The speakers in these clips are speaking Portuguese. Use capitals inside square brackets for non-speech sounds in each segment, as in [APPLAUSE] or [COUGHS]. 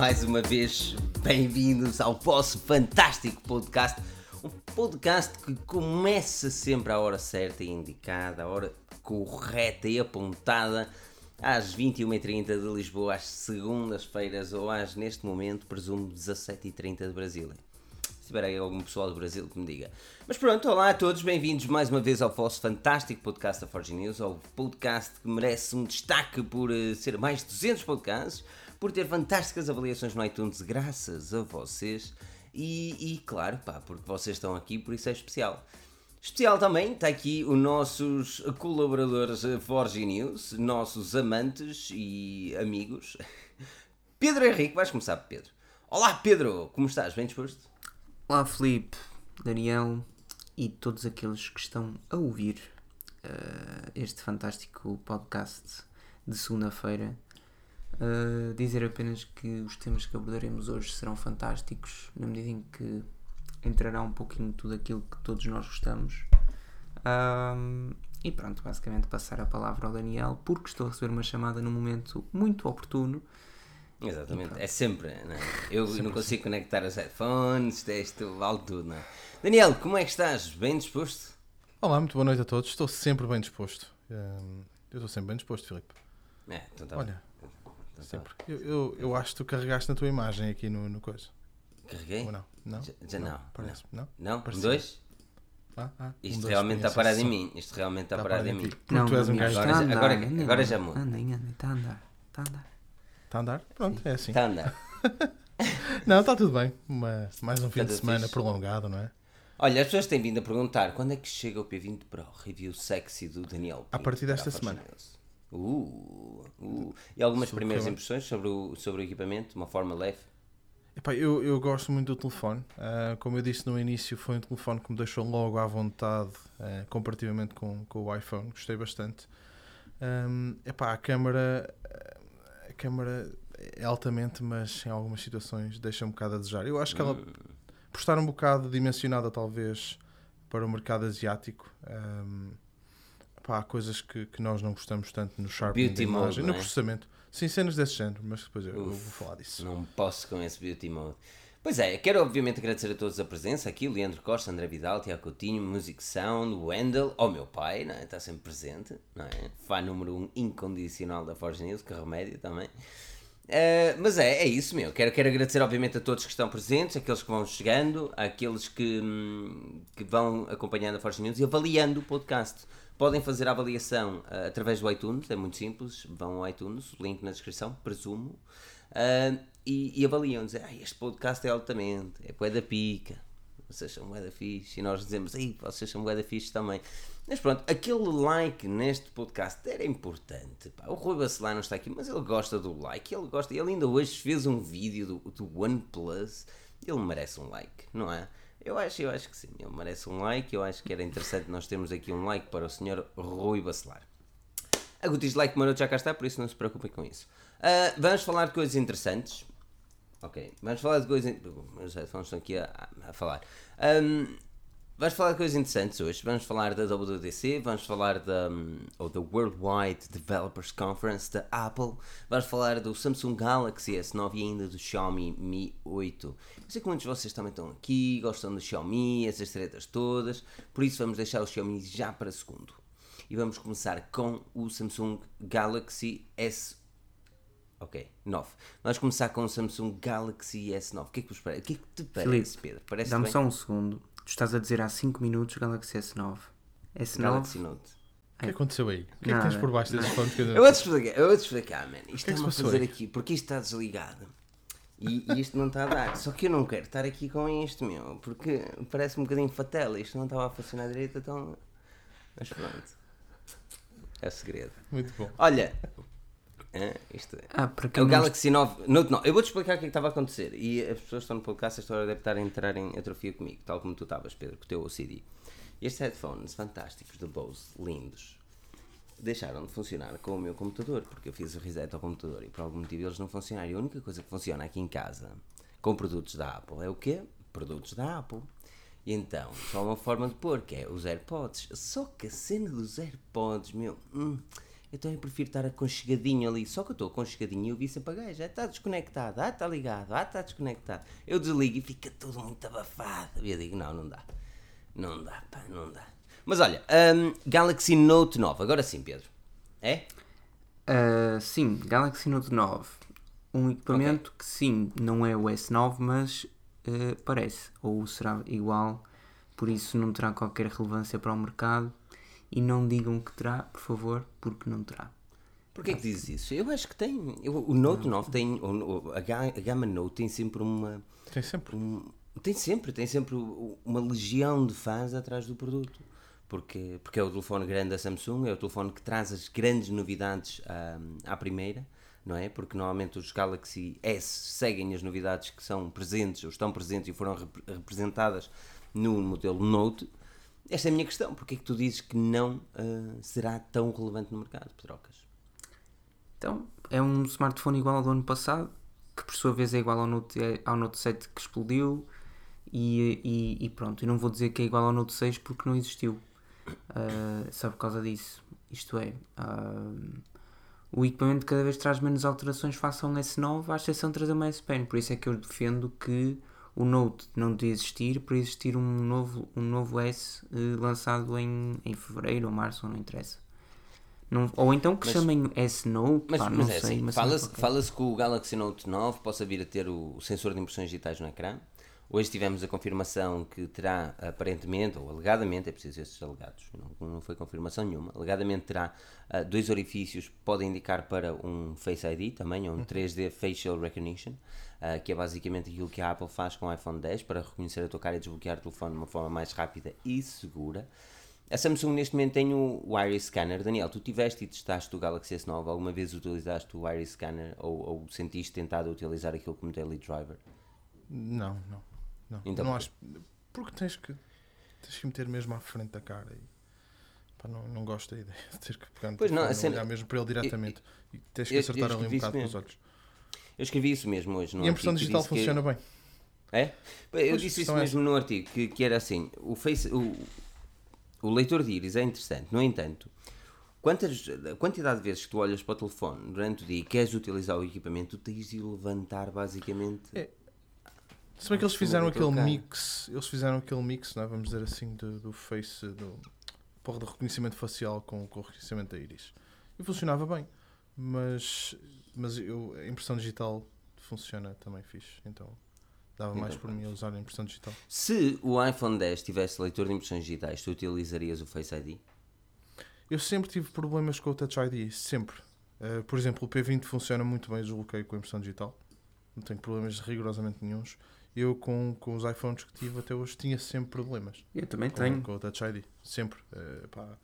mais uma vez bem-vindos ao vosso fantástico podcast. Um podcast que começa sempre à hora certa e indicada, à hora correta e apontada, às 21h30 de Lisboa, às segundas-feiras ou às, neste momento, presumo, 17h30 de Brasília. Se tiver aí algum pessoal do Brasil que me diga. Mas pronto, olá a todos, bem-vindos mais uma vez ao vosso fantástico podcast da Forge News, ao podcast que merece um destaque por uh, ser mais de 200 podcasts, por ter fantásticas avaliações no iTunes, graças a vocês, e, e claro, pá, porque vocês estão aqui, por isso é especial. Especial também, está aqui os nossos colaboradores Forge News, nossos amantes e amigos. [LAUGHS] Pedro Henrique, vais começar, Pedro. Olá, Pedro, como estás? Bem disposto? Olá, Felipe, Daniel e todos aqueles que estão a ouvir uh, este fantástico podcast de segunda-feira. Uh, dizer apenas que os temas que abordaremos hoje serão fantásticos, na medida em que entrará um pouquinho tudo aquilo que todos nós gostamos. Um, e pronto, basicamente passar a palavra ao Daniel, porque estou a receber uma chamada num momento muito oportuno. Exatamente, é sempre, não é? [LAUGHS] Eu sempre não consigo assim. conectar os headphones, isto vale tudo, não é? Daniel, como é que estás? Bem disposto? Olá, muito boa noite a todos. Estou sempre bem disposto. Eu estou sempre bem disposto, Filipe. É, então tá Olha, sempre. Eu, eu, eu, acho que tu carregaste na tua imagem aqui no, no coisa. Carreguei? Ou não? Não? Já, já não. Parece, não? Não? Um dois? Ah, ah, Isto um realmente está parado em mim. Isto realmente está Está parado em parado em mim. Porque tu és um gajo. Agora andar, agora- anda, agora já anda, muda. Andem, andem, está a andar, está a andar. Está a andar? Pronto, é assim. Está a andar. [LAUGHS] Não, está tudo bem. Uma, mais um fim Está de semana fixe. prolongado, não é? Olha, as pessoas têm vindo a perguntar quando é que chega o P20 Pro review sexy do Daniel. A partir desta semana. Uh, uh. E algumas Sobre primeiras impressões sobre o, sobre o equipamento, de uma forma leve? Epá, eu, eu gosto muito do telefone. Ah, como eu disse no início, foi um telefone que me deixou logo à vontade ah, comparativamente com, com o iPhone. Gostei bastante. Ahm, epá, a câmara a câmara é altamente, mas em algumas situações deixa um bocado a desejar. Eu acho que ela, por estar um bocado dimensionada talvez para o mercado asiático, ahm, epá, há coisas que, que nós não gostamos tanto no sharpening Beauty da mode, imagem, não no é? processamento. Sim, cenas desse género, mas depois eu, eu vou Uf. falar disso. Não posso com esse beauty mode. Pois é, quero obviamente agradecer a todos a presença aqui, o Leandro Costa, André Vidal, Tiago Coutinho, Music Sound, Wendel, ao meu pai, não é? está sempre presente, não é? fã número um incondicional da Forge News, que remédio também. Uh, mas é, é isso, meu. Quero, quero agradecer, obviamente, a todos que estão presentes, aqueles que vão chegando, aqueles que, hum, que vão acompanhando a Forge News e avaliando o podcast. Podem fazer a avaliação uh, através do iTunes, é muito simples. Vão ao iTunes, link na descrição, presumo. Uh, e, e avaliam, dizem, ah, este podcast é altamente, é bué da pica, vocês são bué da fixe, e nós dizemos, ei, vocês são bué da fixe também. Mas pronto, aquele like neste podcast era importante, pá. o Rui Bacelar não está aqui, mas ele gosta do like, ele gosta, ele ainda hoje fez um vídeo do, do OnePlus, ele merece um like, não é? Eu acho, eu acho que sim, ele merece um like, eu acho que era interessante nós termos aqui um like para o senhor Rui Bacelar. A Gutis Like Maroto já cá está, por isso não se preocupem com isso. Ah, vamos falar de coisas interessantes. Ok, vamos falar de coisas. Os headphones estão aqui a, a falar. Ahm, vamos falar de coisas interessantes hoje. Vamos falar da WWDC, vamos falar da, hum, ou da Worldwide Developers Conference da Apple, vamos falar do Samsung Galaxy S9 e ainda do Xiaomi Mi 8. Eu sei que muitos de vocês também estão aqui, gostam do Xiaomi, essas tretas todas, por isso vamos deixar o Xiaomi já para segundo. E vamos começar com o Samsung Galaxy S Ok, 9. Vamos começar com o Samsung Galaxy S9. O que é que, vos parece? O que, é que te parece, Pedro? Parece Dá-me só um segundo. Tu estás a dizer há 5 minutos Galaxy S9. S9? Galaxy Note. O que é que aconteceu aí? O que é que tens por baixo desses fones? que eu vou-te explicar, eu vou-te explicar, man. Isto que é que está-me a fazer aí? aqui, porque isto está desligado. E, e isto não está a dar. Só que eu não quero estar aqui com isto, meu, porque parece um bocadinho fatela. Isto não estava a funcionar direito, então. Mas pronto. É o segredo. Muito bom. Olha. Hã, isto é. Ah, para É o não Galaxy 9 Note 9. Eu vou-te explicar o que é que estava a acontecer. E as pessoas que estão no podcast, esta hora deve estar a entrar em atrofia comigo, tal como tu estavas, Pedro, com o teu OCD. Estes headphones fantásticos da Bose, lindos, deixaram de funcionar com o meu computador, porque eu fiz o reset ao computador e por algum motivo eles não funcionaram. E a única coisa que funciona aqui em casa com produtos da Apple é o quê? Produtos da Apple. E então, só uma forma de pôr, que é os AirPods. Só que a cena dos AirPods, meu, hum, Então eu prefiro estar aconchegadinho ali. Só que eu estou aconchegadinho e eu vi sempre a gaja. Está desconectado, ah, está ligado, ah, está desconectado. Eu desligo e fica tudo muito abafado. E eu digo, não, não dá. Não dá, pá, não dá. Mas olha, hum, Galaxy Note 9, agora sim, Pedro. É? Uh, sim, Galaxy Note 9. Um equipamento que sim, não é o S9, mas uh, parece. Ou será igual, por isso não terá qualquer relevância para o mercado. E não digam que terá, por favor, porque não terá. Porquê que dizes isso? Eu acho que tem. eu- o Note 9 tem. o- a, ga- a gama Note tem sempre uma. Tem sempre. um- tem sempre, tem sempre uma legião de fãs atrás do produto. Porque, porque é o telefone grande da Samsung, é o telefone que traz as grandes novidades à, à primeira, não é? Porque normalmente os Galaxy S seguem as novidades que são presentes, ou estão presentes e foram rep- representadas no modelo Note. Esta é a minha questão, porque é que tu dizes que não ah, será tão relevante no mercado, Pedrocas? Então, é um smartphone igual ao do ano passado, que por sua vez é igual ao Note, ao Note 7 que explodiu. E, e, e pronto, e não vou dizer que é igual ao Note 6 porque não existiu. Ah, só por causa disso. Isto é, ah, o equipamento cada vez traz menos alterações face ao S9, à exceção de trazer uma S Pen. Por isso é que eu defendo que o Note não devia existir para existir um novo, um novo S eh, lançado em, em fevereiro ou março, não interessa. Não, ou então que Mas- chamem S Note, Mas, pá, mas não é sei. assim, fala-se qualquer. fala que o Galaxy Note 9 possa vir a ter o, sensor de impressões digitais no ecrã. Hoje tivemos a confirmação que terá, aparentemente, ou alegadamente, é preciso esses alegados, não, não foi confirmação nenhuma, alegadamente terá ah, dois orifícios que podem indicar para um Face ID também, ou um 3D Facial Recognition, ah, que é basicamente aquilo que a Apple faz com o iPhone 10 para reconhecer a tua cara e desbloquear o telefone de uma forma mais rápida e segura. A Samsung neste momento tem o, o Iris Scanner. Daniel, tu tiveste e testaste o Galaxy S9, alguma vez utilizaste o Iris Scanner ou, ou sentiste tentado utilizar aquilo como daily driver? Não, não. Não, Então não acho. Porque tens que, tens que meter mesmo à frente da cara. E, pá, não, não gosto da [LAUGHS] ideia de ter que pegar no Pois não, a cena- olhar mesmo para ele diretamente. e tens que eu- acertar eu ali um bocado com os olhos. Eu escrevi isso mesmo hoje no e a impressão digital disse que- funciona bem. É? Eu Pois, disse isso é mesmo no artigo, que, que era assim, o, face, o, o leitor de íris é interessante, no entanto, quantas, a quantidade de vezes que tu olhas para o telefone durante o dia e queres utilizar o equipamento, tu tens de levantar basicamente. É, Se bem que eles fizeram muito aquele mix, eles fizeram aquele mix, não é? vamos dizer assim, do, do face, do, porra, do reconhecimento facial com, com o reconhecimento da íris. E funcionava bem. Mas, mas eu, a impressão digital funciona também fixe. Então dava mais Então, por mim a usar a impressão digital. Se o iPhone 10 tivesse leitor de impressões digitais, tu utilizarias o Face ID? Eu sempre tive problemas com o Touch ID, sempre. Eh, por exemplo, o P20 funciona muito bem, eu desbloqueio com a impressão digital. Não tenho problemas rigorosamente nenhums. Eu, com, com os iPhones que tive até hoje, tinha sempre problemas Eu também com, tenho. com o Touch ID. Sempre. Pá,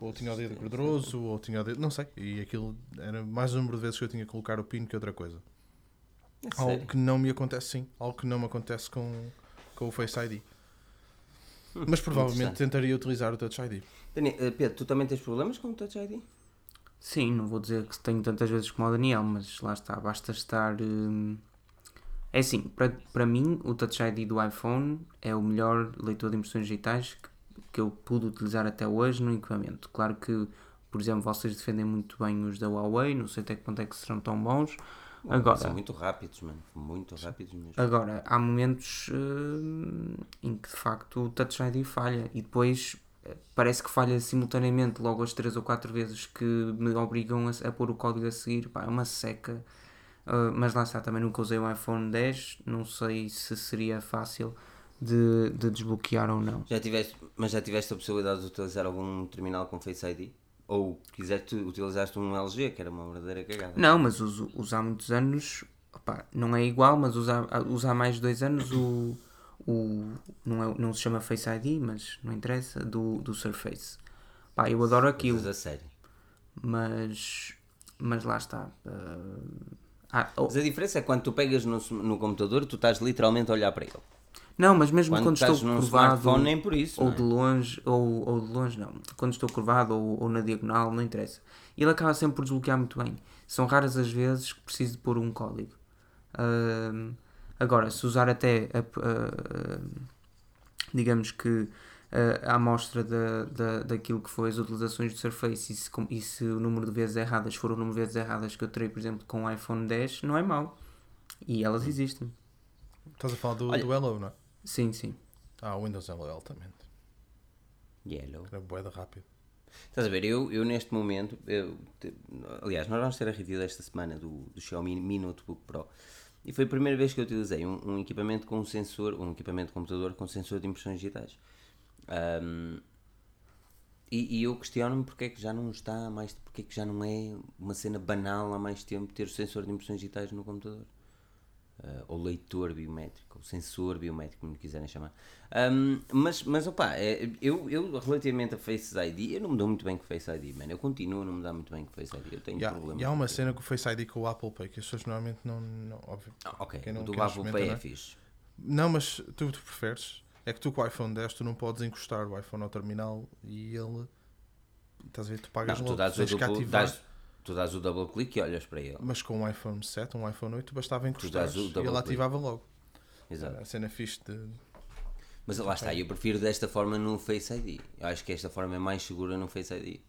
ou tinha o dedo gorduroso, ou tinha o dedo. Não sei. E aquilo era mais o número de vezes que eu tinha que colocar o PIN que outra coisa. É Algo sério? que não me acontece, sim. Algo que não me acontece com, com o Face ID. Mas provavelmente tentaria utilizar o Touch ID. Eh, Pedro, tu também tens problemas com o Touch ID? Sim, não vou dizer que tenho tantas vezes como o Daniel, mas lá está, basta estar. hum, É assim, para, para mim, o Touch ID do iPhone é o melhor leitor de impressões digitais que, que eu pude utilizar até hoje no equipamento. Claro que, por exemplo, vocês defendem muito bem os da Huawei, não sei até que ponto é que serão tão bons. Agora, São muito rápidos, mano. Muito rápidos mesmo. Agora, há momentos hum, em que de facto o Touch ID falha e depois eh, parece que falha simultaneamente logo as 3 ou 4 vezes que me obrigam a, a pôr o código a seguir. Pá, é uma seca. Ah, mas lá está, também nunca usei o iPhone 10, não sei se seria fácil de, de desbloquear ou não. Já tiveste, mas já tiveste a possibilidade de utilizar algum terminal com Face ID? Ou quiseste, utilizaste um LG, que era uma verdadeira cagada? Não, mas uso, uso há muitos anos, opá, não é igual, mas há, uso há mais de dois anos o, o não, é, não se chama Face ID, mas não interessa, do, do Surface. Pá, eu adoro aquilo, Mas a sério. mas, mas lá está. ah, ah, oh, Mas a diferença é quando tu pegas no, no computador, tu estás literalmente a olhar para ele. Não, mas mesmo Quando, quando, estás estou num curvado, nem por isso. ou é? de longe, ou, ou de longe não, quando estou curvado ou, ou na diagonal, não interessa. Ele acaba sempre por desbloquear muito bem. São raras as vezes que preciso de pôr um código. Agora, se usar até, a- a- digamos que a amostra da, da, daquilo que foi as utilizações do Surface e se, com- e se o número de vezes erradas for o número de vezes erradas que eu terei, por exemplo, com o iPhone 10, não é mau. E elas existem. Estás a falar do, Olha- do Hello, não é? Sim, sim. Ah, o Windows Hello altamente. Yellow. Era boeda rápido. Estás a ver, eu, eu neste momento, eu, te- aliás, nós vamos ter a review desta semana do, do Xiaomi Mi Notebook Pro e foi a primeira vez que eu utilizei um, um equipamento com um sensor, um equipamento de computador com sensor de impressões digitais. Ahm, e, e eu questiono-me porque é que já não está mais, porque é que já não é uma cena banal há mais tempo ter o sensor de impressões digitais no computador. Ah, ou leitor biométrico, ou sensor biométrico, como quiserem chamar. Ahm, mas, mas opá, é, eu, eu relativamente a Face ID, eu não me dou muito bem com Face ID, mano. Eu continuo a não me dar muito bem com Face ID. Eu tenho há, problemas. e há uma cena com o Face ID com o Apple Pay que as pessoas normalmente não. não óbvio. Ah, ok, não- o do Apple Pay é é? fixe. Não, mas tu, tu preferes. É que tu com o iPhone 10 tu não podes encostar o iPhone ao terminal e ele. Estás a ver? Tu pagas Não, tu logo. dás o, duplo, dás, tu dás o double click e olhas para ele. Mas com um iPhone 7, um iPhone 8, bastava encostar e ele click. ativava logo. Exato. A cena fixe de. Mas lá está, eu prefiro desta forma no Face ID. Eu acho que esta forma é mais segura no Face ID.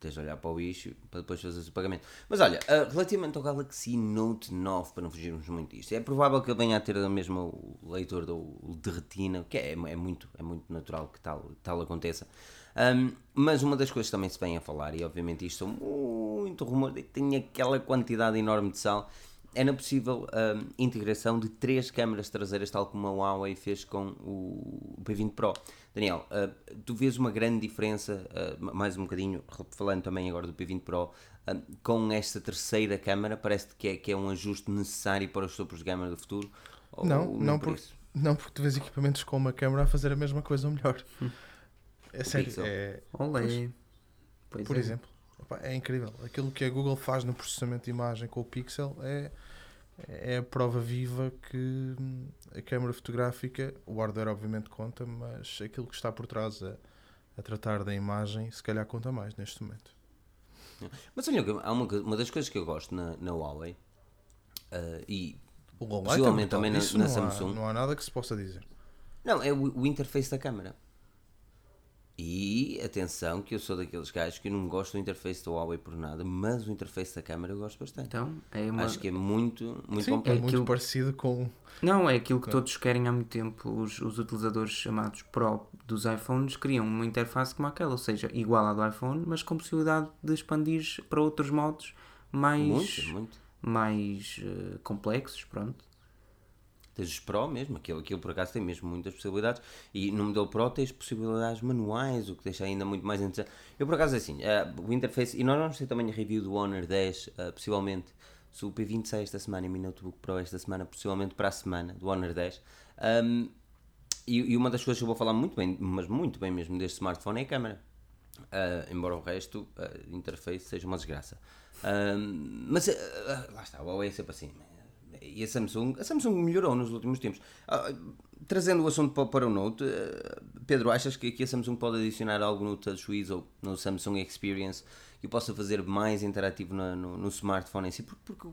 Tens de olhar para o bicho para depois fazer o pagamento. Mas olha, ah, relativamente ao Galaxy Note 9, para não fugirmos muito disto, é provável que ele venha a ter o mesmo leitor do de retina, que é, é muito, é muito natural que tal, tal aconteça. Ahm, mas uma das coisas que também se vem a falar, e obviamente isto são muito rumores, e tem aquela quantidade enorme de sal, é na possível ahm, integração de três câmaras traseiras, tal como a Huawei fez com o P20 Pro. Daniel, ah, tu vês uma grande diferença, ah, mais um bocadinho, falando também agora do P20 Pro, ah, com esta terceira câmara? Parece que é, que é um ajuste necessário para os topos de gama do futuro? Não, nem não, por isso? não porque tu vês equipamentos com uma câmera a fazer a mesma coisa ou melhor. [LAUGHS] É sério, Pixel. é, Olé. Pois por é. exemplo, Epá, é incrível. Aquilo que a Google faz no processamento de imagem com o Pixel é, é a prova viva que hum, a câmera fotográfica, o hardware obviamente conta, mas aquilo que está por trás a, a tratar da imagem, se calhar conta mais neste momento. Mas olha, há uma, uma das coisas que eu gosto na, na Huawei, ah, e O é Possivelmente também na- na não, Samsung. Há, não há nada que se possa dizer. Não, é o, o interface da câmara. E atenção, que eu sou daqueles gajos que eu não gosto do interface da Huawei por nada, mas o interface da câmara eu gosto bastante. Então, é uma... Acho que é muito, muito Sim, completo. é muito aquilo- parecido com. Não, é aquilo que todos querem há muito tempo. Os, os utilizadores chamados Pro dos iPhones criam uma interface como aquela, ou seja, igual à do iPhone, mas com possibilidade de expandir para outros modos mais, Muito, muito. mais eh, complexos. Pronto. Tens os Pro mesmo, aquilo, aquilo por acaso tem mesmo muitas possibilidades. E no modelo Pro tens possibilidades manuais, o que deixa ainda muito mais interessante. Eu por acaso assim, eh, o interface, e nós vamos ter também a review do Honor 10, eh, possivelmente, se o P20 sai esta semana e o Mi Notebook Pro esta semana, possivelmente para a semana, do Honor 10. Ahm, e, e uma das coisas que eu vou falar muito bem, mas muito bem mesmo deste smartphone é a câmera. Ah, embora o resto, a interface, seja uma desgraça. Mas ah, lá está, o Huawei é sempre assim. E a Samsung, a Samsung melhorou nos últimos tempos. Ah, trazendo o assunto para, para o Note, ah, Pedro, achas que aqui a Samsung pode adicionar algo no TouchWiz ou no Samsung Experience que possa fazer mais interativo no, no smartphone em si? Porque, porque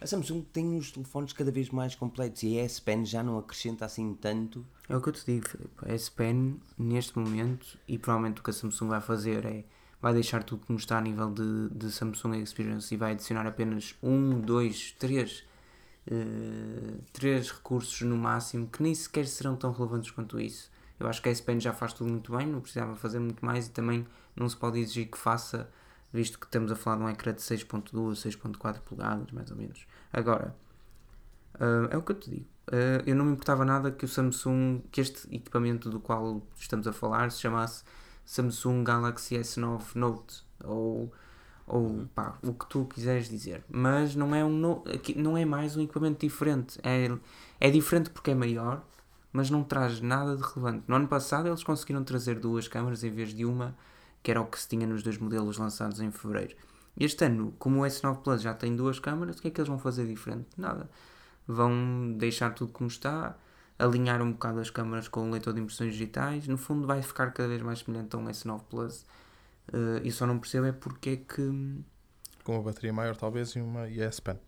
a Samsung tem os telefones cada vez mais completos e a S Pen já não acrescenta assim tanto. É o que eu te digo. A S Pen, neste momento, e provavelmente o que a Samsung vai fazer é vai deixar tudo como está a nível de, de Samsung Experience e vai adicionar apenas um, dois, três, eh, três recursos no máximo que nem sequer serão tão relevantes quanto isso. Eu acho que a S Pen já faz tudo muito bem, não precisava fazer muito mais e também não se pode exigir que faça, visto que estamos a falar de um ecrã de 6.2, 6.4 polegadas, mais ou menos. Agora, ah, é o que eu te digo. Ah, eu não me importava nada que o Samsung, que este equipamento do qual estamos a falar se chamasse Samsung Galaxy S9 Note ou, ou pá, o que tu quiseres dizer. Mas não é, um no- não é mais um equipamento diferente. É, é diferente porque é maior, mas não traz nada de relevante. No ano passado eles conseguiram trazer duas câmaras em vez de uma, que era o que se tinha nos dois modelos lançados em fevereiro. Este ano, como o S9 Plus já tem duas câmaras, o que é que eles vão fazer diferente? Nada vão deixar tudo como está, alinhar um bocado as câmaras com o leitor de impressões digitais, no fundo vai ficar cada vez mais semelhante a um S9 Plus. Uh, e só não percebo é porque é que. Com uma bateria maior, talvez, e uma e a S Pen.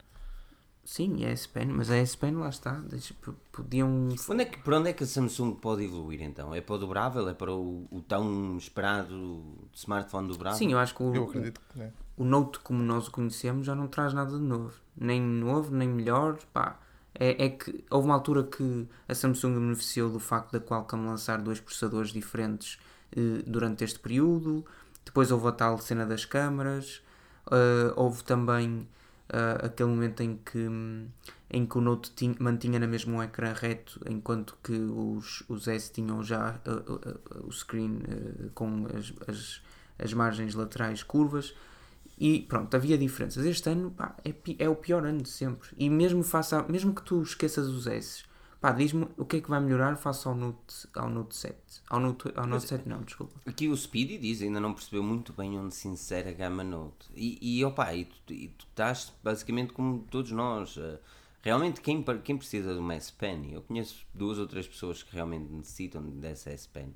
Sim, a S Pen, mas a S Pen lá está. deixa- podiam. Onde é que, para onde é que a Samsung pode evoluir então? É para o dobrável? É para o, o tão esperado smartphone dobrável? Sim, eu acho que o, Eu acredito que. né? o Note como nós o conhecemos já não traz nada de novo. Nem novo, nem melhor. Pá, é, é que houve uma altura que a Samsung beneficiou do facto da Qualcomm lançar dois processadores diferentes eh, durante este período. Depois houve a tal cena das câmaras. eh, houve também eh, aquele momento em que, em que o Note tin- mantinha na mesma um ecrã reto, enquanto que os, os S tinham já eh, o screen com as, as, as margens laterais curvas. E pronto, havia diferenças. Este ano pá, é, é o pior ano de sempre. E mesmo, faça, mesmo que tu esqueças os S, pá, diz-me o que é que vai melhorar face ao Note, ao Note 7. Ao Note, ao Note 7 não, desculpa. Aqui o Speedy diz, ainda não percebeu muito bem onde se insere a gama Note. E, e opa, e tu, e tu estás basicamente como todos nós. eh, Realmente, quem, quem precisa de uma S Pen, eu conheço duas ou três pessoas que realmente necessitam dessa S Pen.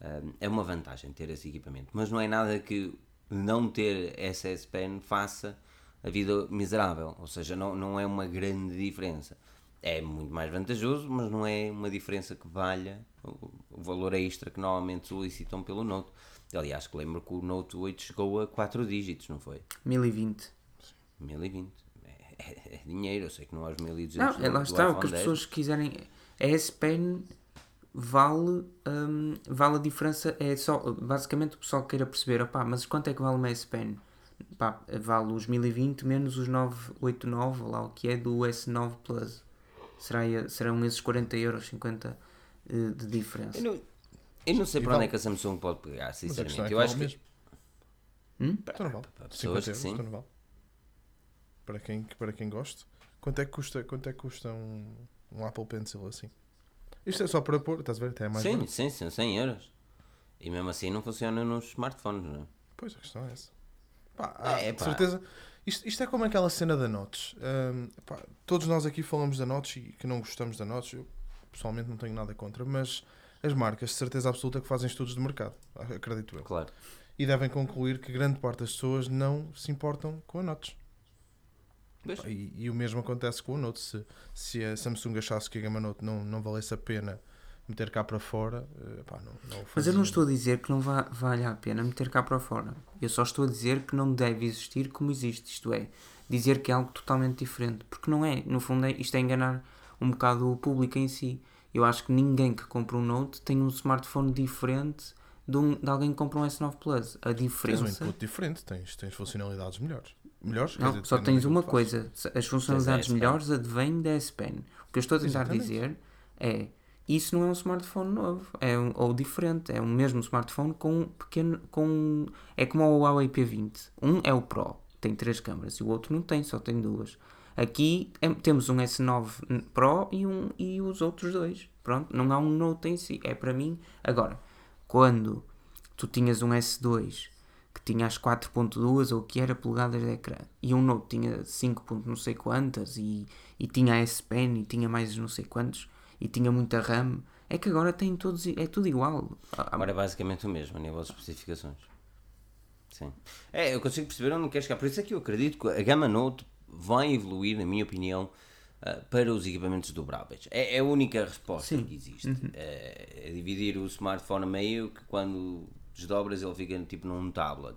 eh, É uma vantagem ter esse equipamento, mas não é nada que não ter essa S Pen faça a vida miserável. Ou seja, não, não é uma grande diferença. É muito mais vantajoso, mas não é uma diferença que valha o, valor extra que normalmente solicitam pelo Note. Aliás, que lembro que o Note 8 chegou a 4 dígitos, não foi? 1020. 1020. É, é- é dinheiro, eu sei que não há os 1200 Não, do- é, lá está, o que as 10. pessoas quiserem. A S Pen vale, hum, vale a diferença. É só, basicamente, o pessoal queira perceber, opá, mas quanto é que vale uma S Pen? Pá, vale os 1020 menos os 989, ou lá o que é, do S9 Plus. Será, serão esses 40 euros, 50 eh, de diferença. Eu não, eu não sei E para onde é que a Samsung pode pegar, Mas a questão sinceramente. é que eu acho que. Hum? Então para pessoas 50 que euros, sim. então vale. Para quem, para quem gosta. Quanto é que custa, quanto é que custa um, um Apple Pencil assim? Isto é só para pôr, estás a ver? Até é mais sim, barato. sim, sim, 100 euros. E mesmo assim não funciona nos smartphones, não é? Pois, a questão é essa. Pá, há, É, de pá. certeza. Isto, isto é como aquela cena da Notes. Hum, pá, todos nós aqui falamos da Notes e que não gostamos da Notes. Eu pessoalmente não tenho nada contra, mas as marcas, de certeza absoluta, que fazem estudos de mercado, acredito eu. Claro. E devem concluir que grande parte das pessoas não se importam com a Notes. E, e o mesmo acontece com o Note. Se, se a Samsung achasse que a gama Note não, não valesse a pena meter cá para fora, eh, pá, não, não Mas eu não estou a dizer que não va vale a pena meter cá para fora. Eu só estou a dizer que não deve existir como existe. Isto é, dizer que é algo totalmente diferente. Porque não é. No fundo, é, isto é enganar um bocado o público em si. Eu acho que ninguém que compra um Note tem um smartphone diferente de, um- de alguém que compra um S9 Plus. A Tens um diferença. input diferente, tens, tens funcionalidades melhores. Melhores? Não, dizer, só tens uma coisa. As funcionalidades melhores advêm da S Pen. O que eu estou a tentar Exatamente. dizer é isso não é um smartphone novo, é um, ou diferente, é o mesmo smartphone com um pequeno. Com, é como o Huawei P20. Um é o Pro, tem três câmaras, e o outro não tem, só tem duas. Aqui é- temos um S9 Pro e, um, e os outros dois. Pronto, não há um Note em si. É para mim. Agora, quando tu tinhas um S2 que tinha as 4.2 ou que era polegadas de ecrã e um Note tinha 5. ponto não sei quantas e, e tinha a S Pen e tinha mais não sei quantos e tinha muita RAM é que agora tem todos é tudo igual Ah, Agora é basicamente o mesmo, a nível de especificações. Sim. É, eu consigo perceber onde queres chegar. Por isso é que eu acredito que a gama Note vai evoluir, na minha opinião, ah, para os equipamentos dobráveis. É, é a única resposta Sim. que existe. É, é dividir o smartphone a meio que quando desdobras ele fica tipo num tablet.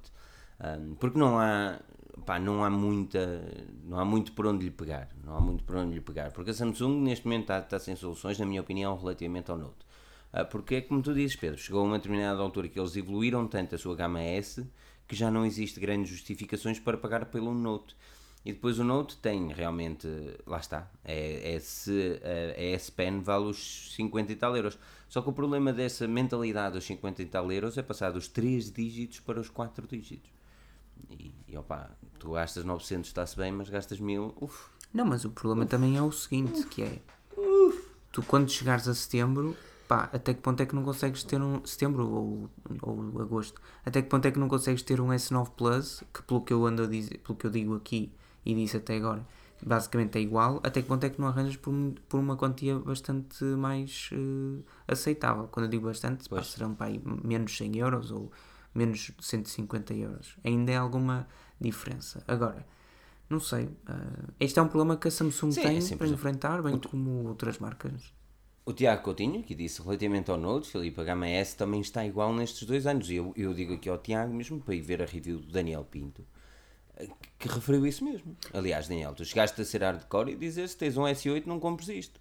Um, porque não há, pá, não há muita, não há muito por onde lhe pegar, não há muito por onde lhe pegar, porque a Samsung neste momento está, está sem soluções, na minha opinião, relativamente ao Note. Ah, porque é como tu dizes, Pedro, chegou a uma determinada altura que eles evoluíram tanto a sua gama S que já não existe grandes justificações para pagar pelo Note. E depois o Note tem realmente, lá está, é, é se a, a S Pen vale os 50 e tal euros. Só que o problema dessa mentalidade dos 50 e tal euros é passar dos 3 dígitos para os 4 dígitos. E, e opá, tu gastas 900, está-se bem, mas gastas 1000, uff. não mas o problema também é o seguinte que é tu quando chegares a setembro pá, até que ponto é que não consegues ter um setembro ou, ou agosto até que ponto é que não consegues ter um S9 Plus que pelo que eu ando a dizer pelo que eu digo aqui e disse até agora basicamente é igual até que ponto é que não arranjas por, por uma quantia bastante mais eh, aceitável? Quando eu digo bastante pá, serão pá, menos 100 euros ou menos 150 euros. Ainda é alguma diferença agora Não sei. ah, este é um problema que a Samsung Sim, tem é para enfrentar, bem como outras marcas. O Tiago Coutinho, que disse relativamente ao Note, Filipe, a gama S também está igual nestes dois anos. E eu, eu digo aqui ao Tiago, mesmo para ir ver a review do Daniel Pinto, eh, que referiu isso mesmo. Aliás, Daniel, tu chegaste a ser hardcore e dizer se tens um S8 não compres isto.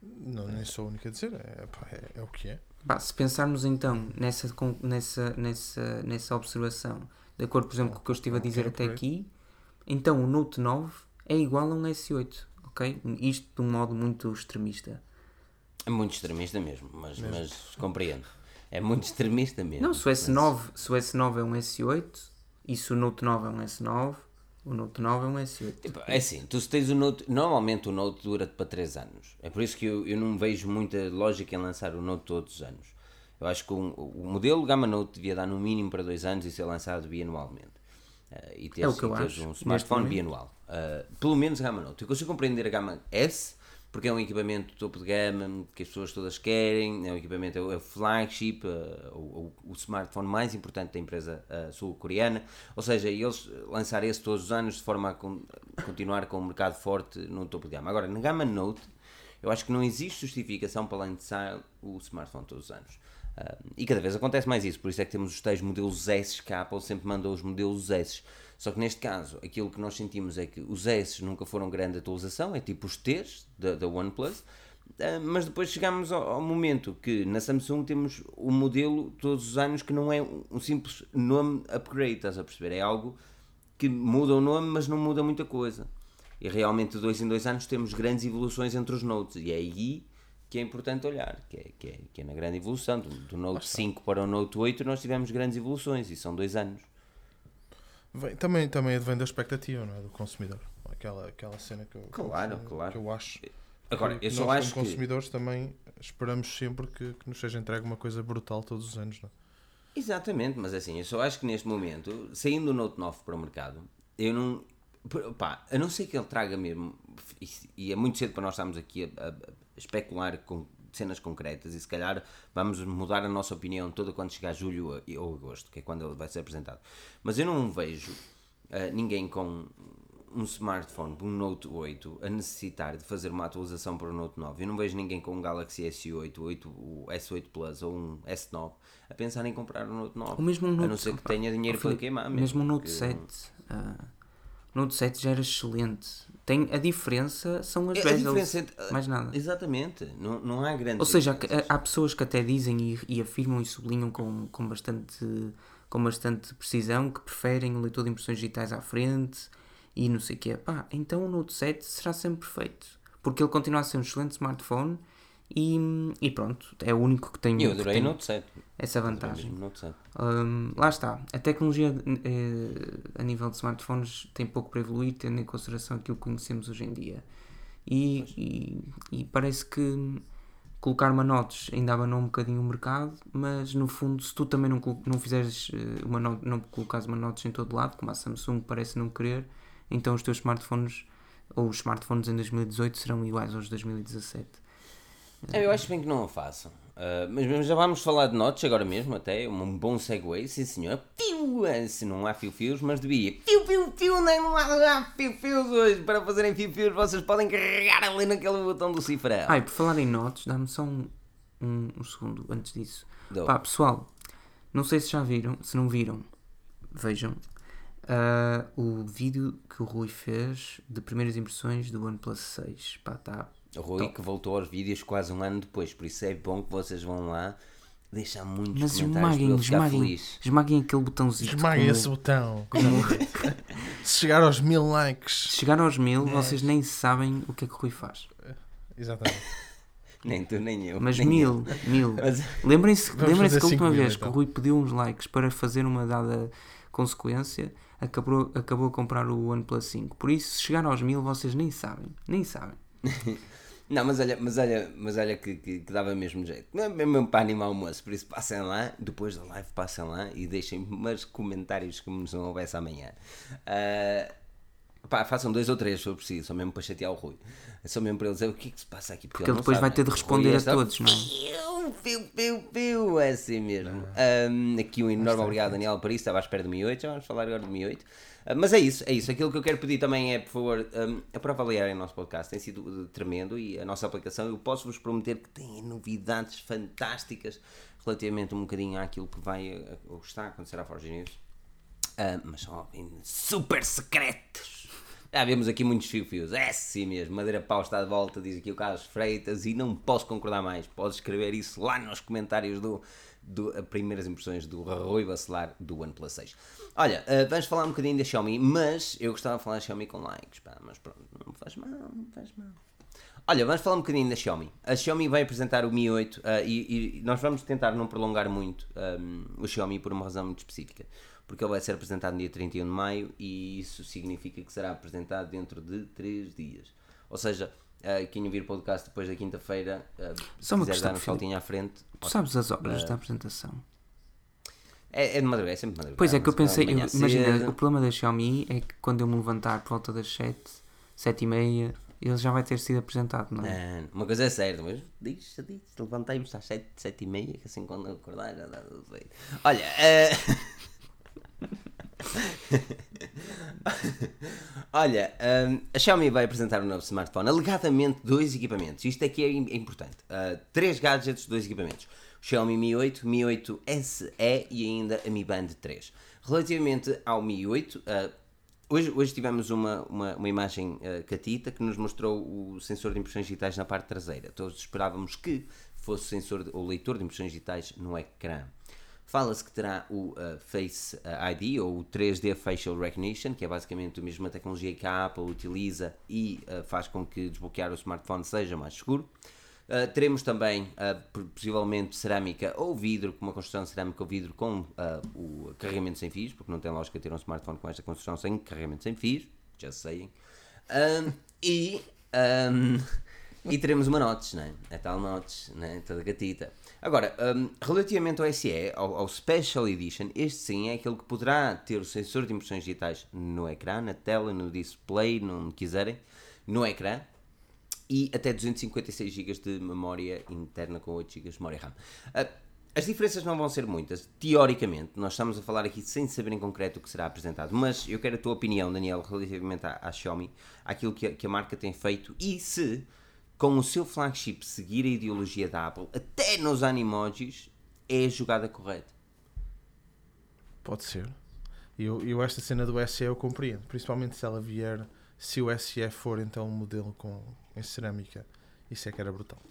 Não, nem sou a única a dizer, é, pá, é, é o que é. Pá, se pensarmos então nessa, nessa, nessa, nessa observação, de acordo, por exemplo, com o que eu estive a dizer Ok, até ok. aqui, então o Note 9 é igual a um S8, ok? Isto de um modo muito extremista. É muito extremista mesmo, mas, mas compreendo. É muito extremista mesmo. Não, se o S9, se o S9 é um S8 e se o Note 9 é um S9, o Note 9 é um S8. Tipo, é assim, tu se tens o Note, normalmente o Note dura-te para 3 anos. É por isso que eu, eu não vejo muita lógica em lançar o Note todos os anos. Eu acho que um- o modelo Gama Note devia dar no mínimo para 2 anos e ser lançado bianualmente. Eh, e teres, É o que eu e acho, um smartphone bianual. Eh, pelo menos a Gama Note. Eu consigo compreender a Gama S, porque é um equipamento topo de gama que as pessoas todas querem, é um equipamento, é o- é flagship, eh, o, o- smartphone mais importante da empresa eh, sul-coreana. Ou seja, eles lançar esse todos os anos de forma a con- continuar com o mercado forte no topo de gama. Agora, na Gama Note, eu acho que não existe justificação para lançar o smartphone todos os anos. Ah, e cada vez acontece mais isso, por isso é que temos os tais modelos S que a Apple sempre mandou os modelos S. Só que neste caso, aquilo que nós sentimos é que os S nunca foram grande atualização, é tipo os T's da, da OnePlus, ah, mas depois chegamos ao, ao momento que na Samsung temos o modelo todos os anos que não é um, um simples nome upgrade, estás a perceber? É algo que muda o nome, mas não muda muita coisa. E realmente, de dois em dois anos, temos grandes evoluções entre os Notes. E é aí que é importante olhar, que é, que é, que é na grande evolução. Do, do Note 5 para o Note 8, nós tivemos grandes evoluções, e são dois anos. Vem- também, também vem da expectativa não é? do consumidor. Aquela, aquela cena que eu, Claro, que, claro. que eu acho. Agora, que eu só nós, acho como que. consumidores, também esperamos sempre que, que nos seja entregue uma coisa brutal todos os anos. Não é? Exatamente, mas assim, eu só acho que neste momento, saindo o Note 9 para o mercado, eu não. Pá, a não ser que ele traga mesmo, e, é muito cedo para nós estarmos aqui a- a especular com cenas concretas e se calhar vamos mudar a nossa opinião toda quando chegar julho ou agosto, que é quando ele vai ser apresentado. Mas eu não vejo ah, ninguém com um smartphone, um Note 8, a necessitar de fazer uma atualização para o Note 9. Eu não vejo ninguém com um Galaxy S8, 8, o S8 Plus ou um S9 a pensar em comprar um Note 9. Ou mesmo um a Note não ser que tenha dinheiro para queimar Mesmo o Note porque- 7. ah, o Note 7 já era excelente. Tem, a diferença são as É, bezels. entre- Mais nada. Exatamente, não, não há grande Ou seja, há há pessoas que até dizem e, e afirmam e sublinham com, com, bastante, com bastante precisão que preferem o leitor de impressões digitais à frente e não sei o quê. Pá, então o Note 7 será sempre perfeito. Porque ele continua a ser um excelente smartphone e, e pronto, é o único que tem, Eu que adorei o Note 7. essa vantagem. Note 7. Hum, lá está. A tecnologia eh, a nível de smartphones tem pouco para evoluir, tendo em consideração aquilo que conhecemos hoje em dia. E, e, e parece que colocar uma notes ainda abanou um bocadinho o mercado, mas no fundo, se tu também não, não fizeres eh, uma note, não colocares uma notes em todo lado, como a Samsung parece não querer, então os teus smartphones ou os smartphones em 2018 serão iguais aos de 2017. Eu acho bem que não o façam. Ah, mas já vamos falar de notes agora mesmo, até um bom segue, sim senhor. Piu! Ah, Se não há fio-fios, mas devia. Piu, piu, piu, nem não há, fio-fios hoje. Para fazerem fio-fios, vocês podem carregar ali naquele botão do cifrão. Ah, e por falar em notes, dá-me só um, um, um segundo antes disso. Dou. Pá, pessoal, não sei se já viram, se não viram, vejam ah, o vídeo que o Rui fez de primeiras impressões do OnePlus 6. Pá, tá. O Rui que voltou aos vídeos quase um ano depois, por isso é bom que vocês vão lá deixar muitos Mas comentários para esmaguem, ele ficar esmaguem, feliz. esmaguem aquele botãozinho. Esmaguem esse botão. [LAUGHS] Se chegar aos mil likes. Se chegar aos mil, vocês nem sabem o que é que o Rui faz. Exatamente. [LAUGHS] Nem tu, nem eu. Mas nem mil, mil. [LAUGHS] Mas- Lembrem-se lembrem que a última mil, vez que o então. Rui pediu uns likes para fazer uma dada consequência, acabou, acabou a comprar o OnePlus 5. Por isso, se chegar aos mil, vocês nem sabem. Nem sabem. Não, mas olha, mas olha, mas olha que, que, que dava mesmo jeito. Mesmo para animar o moço, por isso passem lá, depois da live passem lá e deixem mais comentários como se não houvesse amanhã. Ah, pá, façam dois ou três se for preciso, só mesmo para chatear o Rui. Só mesmo para ele dizer o que é que se passa aqui. Porque ele não depois vai sabe, ter de né? Responder Rui a é todos, não é? Piu, piu, piu, é assim mesmo. Ah, aqui um enorme obrigado, Daniel Paris, estava à espera do Mi 8, já vamos falar agora do Mi 8. Uh, mas é isso, é isso. Aquilo que eu quero pedir também é, por favor, um, para avaliarem o nosso podcast. Tem sido uh, tremendo e a nossa aplicação, eu posso-vos prometer que tem novidades fantásticas relativamente um bocadinho àquilo que vai ou está a acontecer à Forge News. Uh, mas são super secretos. Já vemos aqui muitos fio-fios. É sim mesmo. Madeira Pau está de volta, diz aqui o Carlos Freitas, e não posso concordar mais. Podes escrever isso lá nos comentários do, do primeiras impressões do Rui Bacelar do OnePlus 6. Olha, uh, vamos falar um bocadinho da Xiaomi, mas eu gostava de falar da Xiaomi com likes, pá, mas pronto, não faz mal, não faz mal. Olha, vamos falar um bocadinho da Xiaomi. A Xiaomi vai apresentar o Mi 8 uh, e, e, nós vamos tentar não prolongar muito um, o Xiaomi por uma razão muito específica porque ele vai ser apresentado no dia 31 de maio e isso significa que será apresentado dentro de 3 dias. Ou seja, uh, quem ouvir o podcast depois da quinta-feira, uh, se quiser dar um saltinho à frente. Tu sabes as horas uh, da apresentação? É, é de madrugada, é sempre de madrugada. Pois é, que eu pensei, eu, imagina, o problema da Xiaomi é que quando eu me levantar por volta das 7, 7 e meia, ele já vai ter sido apresentado, não é? Não, uma coisa é certa, mas diz, diz, levantei-me às 7, 7 e meia, que assim quando acordar já dá tudo feito. Olha, uh... [LAUGHS] [LAUGHS] Olha, um, a Xiaomi vai apresentar um novo smartphone, alegadamente dois equipamentos. Isto aqui é, é importante. Uh, três gadgets, dois equipamentos. O Xiaomi Mi 8, Mi 8 SE e ainda a Mi Band 3. Relativamente ao Mi 8, uh, hoje, hoje tivemos uma, uma, uma imagem uh, catita que nos mostrou o sensor de impressões digitais na parte traseira. Todos esperávamos que fosse sensor ou leitor de impressões digitais no ecrã. Fala-se que terá o uh, Face uh, ID ou o 3D Facial Recognition, que é basicamente a mesma tecnologia que a Apple utiliza e uh, faz com que desbloquear o smartphone seja mais seguro. teremos também, possivelmente, cerâmica ou vidro, com uma construção cerâmica ou vidro com o carregamento sem fios, porque não tem lógica ter um smartphone com esta construção sem carregamento sem fios, já sei. Um, e, um, [LAUGHS] e teremos uma notch, né? a tal notch, né? toda gatita. Agora, um, relativamente ao SE, ao, ao, Special Edition, este sim é aquele que poderá ter o sensor de impressões digitais no ecrã, na tela, no display, não quiserem, no ecrã, e até 256 GB de memória interna com 8 GB de memória RAM. Uh, as diferenças não vão ser muitas, teoricamente, nós estamos a falar aqui sem saber em concreto o que será apresentado, mas eu quero a tua opinião, Daniel, relativamente à, à Xiaomi, àquilo que a, que a marca tem feito e se com o seu flagship seguir a ideologia da Apple, até nos animojis, é a jogada correta. Pode ser. Eu, eu esta cena do SE eu compreendo, principalmente se ela vier, se o SE for então um modelo com em cerâmica, isso é que era brutal.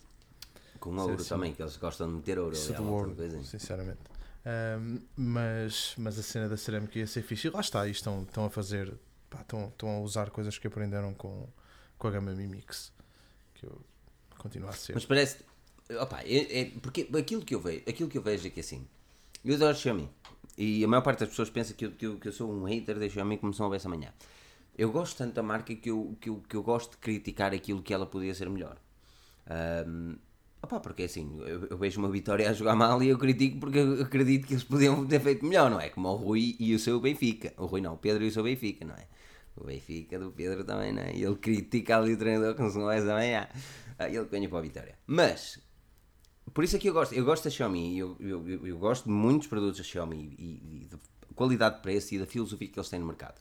Com ouro assim, também, que eles gostam de meter ouro. Isso do ouro, sinceramente. Um, mas, mas a cena da cerâmica ia ser fixe. E lá está, estão, estão a fazer, pá, estão, estão a usar coisas que aprenderam com, com a gama Mi Mix que eu continuo a ser. Mas parece. Opa, é, é, porque aquilo que eu vejo, aquilo que eu vejo é que assim, eu adoro Xiaomi. E a maior parte das pessoas pensa que eu, que eu, que eu sou um hater da Xiaomi como se não houvesse amanhã. Eu gosto tanto da marca que eu, que, eu, que eu gosto de criticar aquilo que ela podia ser melhor. Um, opa, porque assim, eu, eu, vejo uma vitória a jogar mal e eu critico porque eu acredito que eles podiam ter feito melhor, não é? Como o Rui e o seu Benfica. O Rui não, o Pedro e o seu Benfica, não é? O Benfica do Pedro também, não é? E ele critica ali o treinador com os gols também, ah, ele ganha para a vitória. Mas, por isso é que eu gosto, eu gosto da Xiaomi, eu, eu, eu, eu gosto de muitos produtos da Xiaomi e, e da qualidade de preço e da filosofia que eles têm no mercado.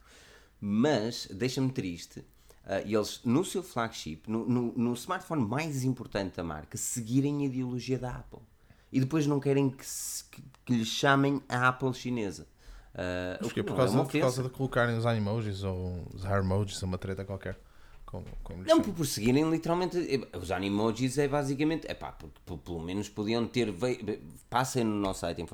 Mas, deixa-me triste, uh, eles no seu flagship, no, no, no, smartphone mais importante da marca, seguirem a ideologia da Apple. E depois não querem que, se, que, que lhe chamem a Apple chinesa. Uh, que é por causa, é por causa de colocarem os animojis ou os emojis, uma treta qualquer. Como, como não, por, por seguirem literalmente. Eh, os animojis é basicamente. É pá, pelo menos podiam ter. Passem no nosso site em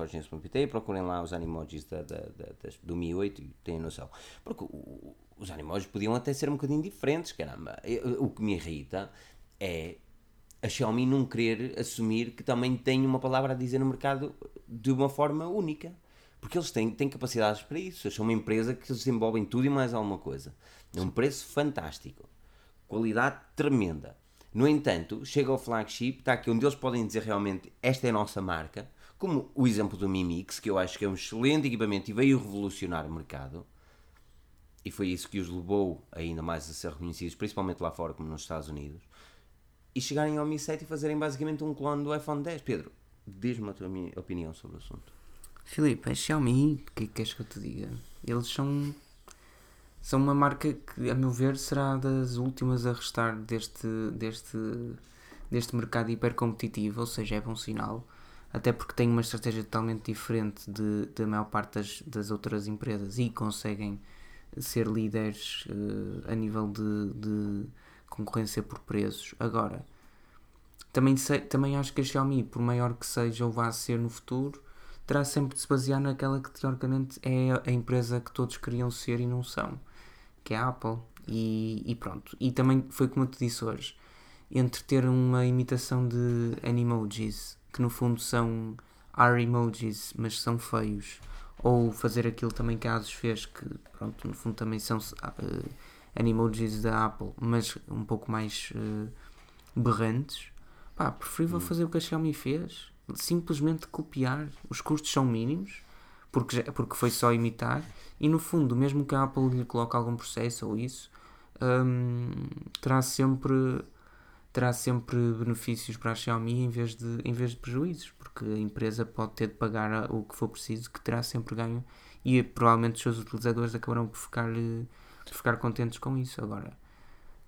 e procurem lá os animojis da, da, da, do Mi 8 e têm noção. Porque o, os animojis podiam até ser um bocadinho diferentes, caramba. O que me irrita é a Xiaomi não querer assumir que também tem uma palavra a dizer no mercado de uma forma única. Porque eles têm, têm capacidades para isso. Eles são uma empresa que desenvolvem tudo e mais alguma coisa. É um preço fantástico. Qualidade tremenda. No entanto, chega ao flagship, está aqui onde eles podem dizer realmente esta é a nossa marca, como o exemplo do Mi Mix, que eu acho que é um excelente equipamento e veio revolucionar o mercado. E foi isso que os levou ainda mais a ser reconhecidos, principalmente lá fora, como nos Estados Unidos. E chegarem ao Mi 7 e fazerem basicamente um clone do iPhone 10. Pedro, diz-me a tua opinião sobre o assunto. Filipe, a Xiaomi, o que queres que eu te diga? Eles são. são uma marca que, a meu ver, será das últimas a restar deste, deste, deste mercado hipercompetitivo, ou seja, é bom sinal, até porque tem uma estratégia totalmente diferente de, da maior parte das, das outras empresas e conseguem ser líderes uh, a nível de, de concorrência por preços. Agora, também, sei, também acho que a Xiaomi, por maior que seja ou vá ser no futuro, terá sempre de se basear naquela que teoricamente é a empresa que todos queriam ser e não são, que é a Apple. E, e pronto. E também foi como eu te disse hoje, entre ter uma imitação de Animojis, que no fundo são R emojis, mas são feios, ou fazer aquilo também que a Asus fez, que pronto, no fundo também são uh, Animojis da Apple, mas um pouco mais uh, berrantes. Pá, preferível hum. fazer o que a Xiaomi fez, simplesmente copiar. Os custos são mínimos, porque, já, porque foi só imitar, e no fundo, mesmo que a Apple lhe coloque algum processo ou isso, um, terá sempre terá sempre benefícios para a Xiaomi em vez de, em vez de prejuízos, porque a empresa pode ter de pagar o que for preciso, que terá sempre ganho, e provavelmente os seus utilizadores acabarão por ficar, por ficar contentes com isso. Agora,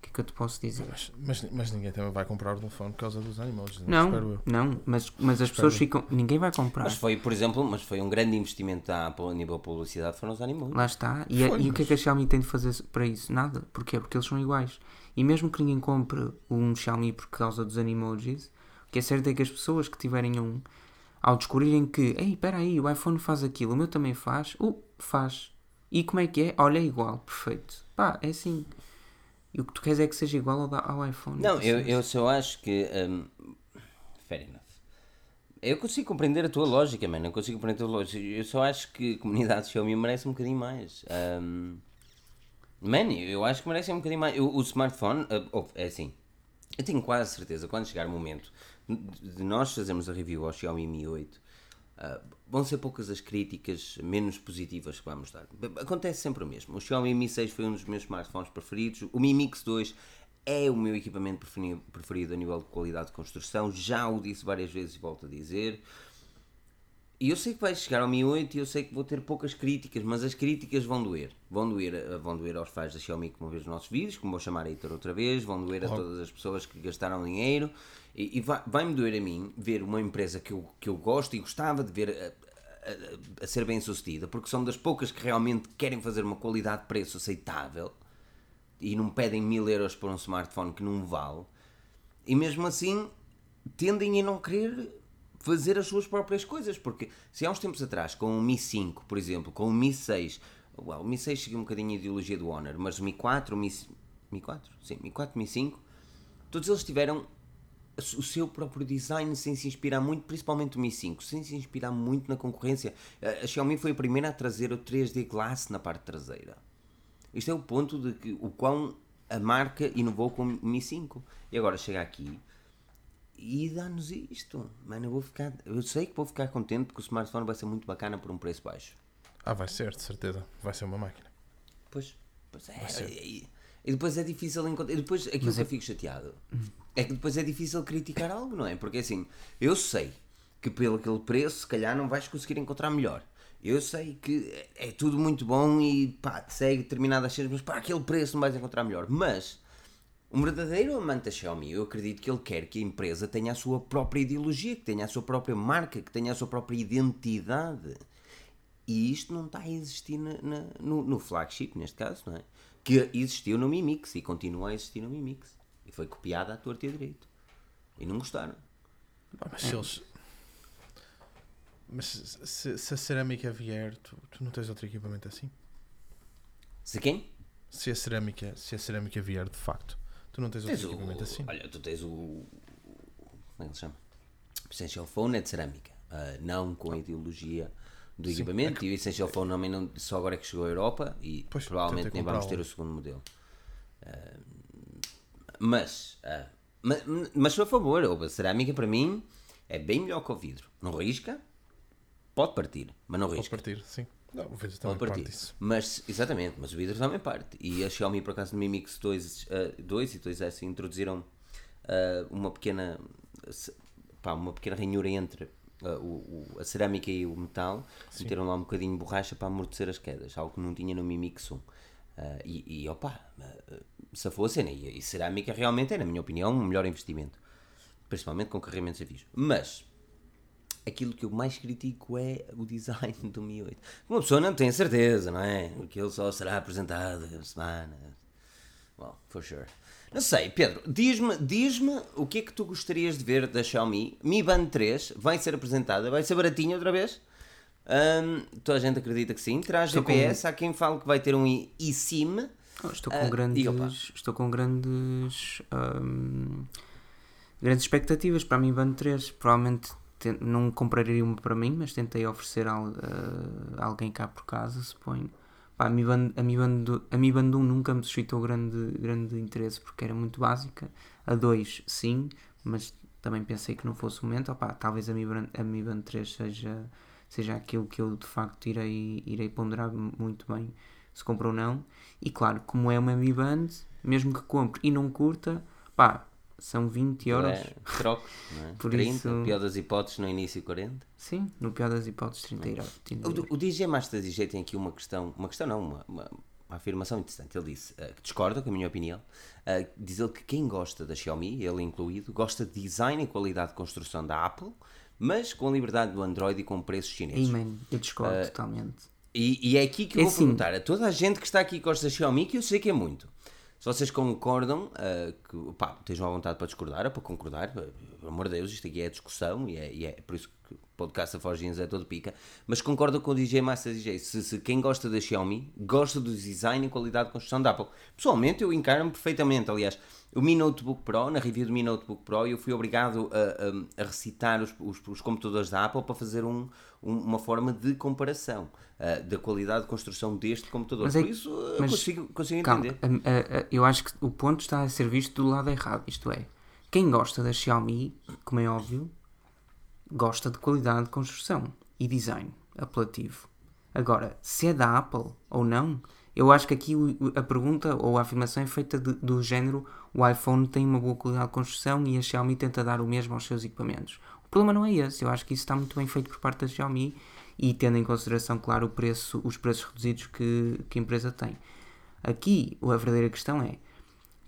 que é que eu te posso dizer? Mas, mas, mas ninguém também vai comprar o telefone por causa dos animais, não? Não, não mas, mas as pessoas ficam. Ninguém vai comprar. Mas foi, por exemplo, mas foi um grande investimento da Apple a nível de publicidade, foram os animais. Lá está. E, foi, e mas... o que é que a Xiaomi tem de fazer para isso? Nada. Porquê? Porque eles são iguais. E mesmo que ninguém compre um Xiaomi por causa dos animojis, o que é certo é que as pessoas que tiverem um, ao descobrirem que, ei, espera aí, o iPhone faz aquilo, o meu também faz, uh, faz. E como é que é? Olha, é igual, perfeito. Pá, é assim. E o que tu queres é que seja igual ao, ao iPhone. Não, eu, eu só acho que. Um, fair enough. Eu consigo compreender a tua lógica, mano. Eu consigo compreender a tua lógica. Eu só acho que a comunidade [LAUGHS] Xiaomi merece um bocadinho mais. Um, mano, eu acho que merece um bocadinho mais. O, o smartphone, uh, é assim. Eu tenho quase certeza, quando chegar o momento de nós fazermos a review ao Xiaomi Mi 8, Uh, vão ser poucas as críticas menos positivas que vamos dar. Acontece sempre o mesmo. O Xiaomi Mi 6 foi um dos meus smartphones preferidos. O Mi Mix 2 é o meu equipamento preferido a nível de qualidade de construção. Já o disse várias vezes e volto a dizer. E eu sei que vai chegar ao Mi 8 e eu sei que vou ter poucas críticas, mas as críticas vão doer. Vão doer, eh, vão doer aos fãs da Xiaomi que vão ver os nossos vídeos, como vou chamar a Heitor outra vez, vão doer a todas as pessoas que gastaram dinheiro e, e vai-me doer a mim ver uma empresa que eu, que eu gosto e gostava de ver a, ser bem sucedida, porque são das poucas que realmente querem fazer uma qualidade de preço aceitável e não pedem mil euros por um smartphone que não vale, e mesmo assim tendem a não querer fazer as suas próprias coisas, porque se há uns tempos atrás, com o Mi 5, por exemplo, com o Mi 6, well, o Mi 6 seguiu um bocadinho a ideologia do Honor, mas o Mi 4, o Mi, Mi 4? Sim, Mi 4, Mi 5, todos eles tiveram o seu próprio design sem se inspirar muito, principalmente o Mi 5, sem se inspirar muito na concorrência. A Xiaomi foi a primeira a trazer o 3D Glass na parte traseira. Isto é o ponto de que o quão a marca inovou com o Mi 5. E agora chega aqui e dá-nos isto. Mano, eu vou ficar. Eu sei que vou ficar contente porque o smartphone vai ser muito bacana por um preço baixo. Ah, vai ser, de certeza. Vai ser uma máquina. Pois, pois é. E, depois é difícil encontrar. E depois aquilo Mas que é... eu fico chateado é que depois é difícil criticar algo, não é? Porque assim, eu sei que pelo aquele preço, se calhar não vais conseguir encontrar melhor. Eu sei que é tudo muito bom e pá, segue determinadas cenas, mas para aquele preço não vais encontrar melhor. Mas um verdadeiro amante da Xiaomi, eu acredito que ele quer que a empresa tenha a sua própria ideologia, que tenha a sua própria marca, que tenha a sua própria identidade. E isto não está a existir na, na, no, no, flagship, neste caso, não é? Que existiu no Mi Mix e continua a existir no Mi Mix. E foi copiada à torta e direito. E não gostaram. mas se eles. Mas se, se, a cerâmica vier, tu, tu não tens outro equipamento assim? Se quem? Se a cerâmica, se a cerâmica vier de facto, tu não tens, tens outro o, equipamento assim? Olha, tu tens o. Como é que se chama? Essential Phone é de cerâmica. Uh, não com a ideologia do Sim, equipamento. É que... E o Essential Phone também não, só agora é que chegou à Europa e pois, provavelmente nem vamos ter o segundo modelo. Uh, mas, uh, mas, mas por favor, a cerâmica para mim é bem melhor que o vidro. Não risca, pode partir, mas não risca. Pode partir, sim. Não, o vidro também pode partir. Mas, exatamente, mas o vidro também parte. E a Xiaomi, por acaso, no Mi Mix 2, uh, 2 e 2S introduziram uh, uma pequena pá, uma pequena ranhura entre o, o, a cerâmica e o metal. Sim. Meteram lá um bocadinho de borracha para amortecer as quedas, algo que não tinha no Mi Mix 1. Uh, e, e opa, se for a cena, e, e cerâmica realmente é, na minha opinião, um melhor investimento. Principalmente com carregamentos a fios. Mas, aquilo que eu mais critico é o design do Mi 8. Uma pessoa não tem certeza, não é? Ele só será apresentado semana. Well, for sure. Não sei, Pedro, diz-me diz o que é que tu gostarias de ver da Xiaomi. Mi Band 3 vai ser apresentada, vai ser baratinha outra vez? Um, toda a gente acredita que sim. Terá GPS, com... há quem fale que vai ter um eSIM. Oh, estou com uh, grandes, estou com grandes, um, grandes expectativas para a Mi Band 3. Provavelmente não compraria uma para mim, mas tentei oferecer a, uh, alguém cá por casa, suponho. Pá, a Mi Band, a Mi Band, a Mi Band 1 nunca me suscitou grande, grande interesse porque era muito básica. A 2, sim, mas também pensei que não fosse o momento. Talvez a Mi, Band, a Mi Band 3 seja, seja aquilo que eu de facto irei, irei ponderar muito bem se compro ou não. E claro, como é uma Mi Band, mesmo que compre e não curta, pá, são 20 euros. É, troco, não é? Por 30, isso... no pior das hipóteses, no início 40. Sim, no pior das hipóteses, 30 euros. O, o DJ Master DJ tem aqui uma questão, uma questão não, uma, uma, uma afirmação interessante. Ele disse uh, que discorda com a minha opinião. Uh, diz ele que quem gosta da Xiaomi, ele incluído, gosta de design e qualidade de construção da Apple, mas com a liberdade do Android e com preços chineses. Amen, eu discordo uh, totalmente. E, e, é aqui que eu é vou assim. perguntar a toda a gente que está aqui que gosta da Xiaomi, que eu sei que é muito. Se vocês concordam, uh, que, pá, estejam à vontade para discordar ou para concordar, pelo amor de Deus, isto aqui é discussão e é, e é por isso que o podcast da Forginhos é todo pica, mas concordam com o DJ Master DJ. Se, se, quem gosta da Xiaomi gosta do design e qualidade de construção da Apple. Pessoalmente, eu encaro-me perfeitamente. Aliás, o Mi Notebook Pro, na review do Mi Notebook Pro, eu fui obrigado a, a, a recitar os, os, os, computadores da Apple para fazer um, um, uma forma de comparação uh, da qualidade de construção deste computador. Mas é, Por isso, mas, consigo, consigo calma, entender. A, eu acho que o ponto está a ser visto do lado errado. Isto é, quem gosta da Xiaomi, como é óbvio, gosta de qualidade de construção e design apelativo. Agora, se é da Apple ou não, eu acho que aqui a pergunta ou a afirmação é feita de, do género o iPhone tem uma boa qualidade de construção e a Xiaomi tenta dar o mesmo aos seus equipamentos. O problema não é esse, eu acho que isso está muito bem feito por parte da Xiaomi e tendo em consideração, claro, o preço, os preços reduzidos que, que a empresa tem. Aqui a verdadeira questão é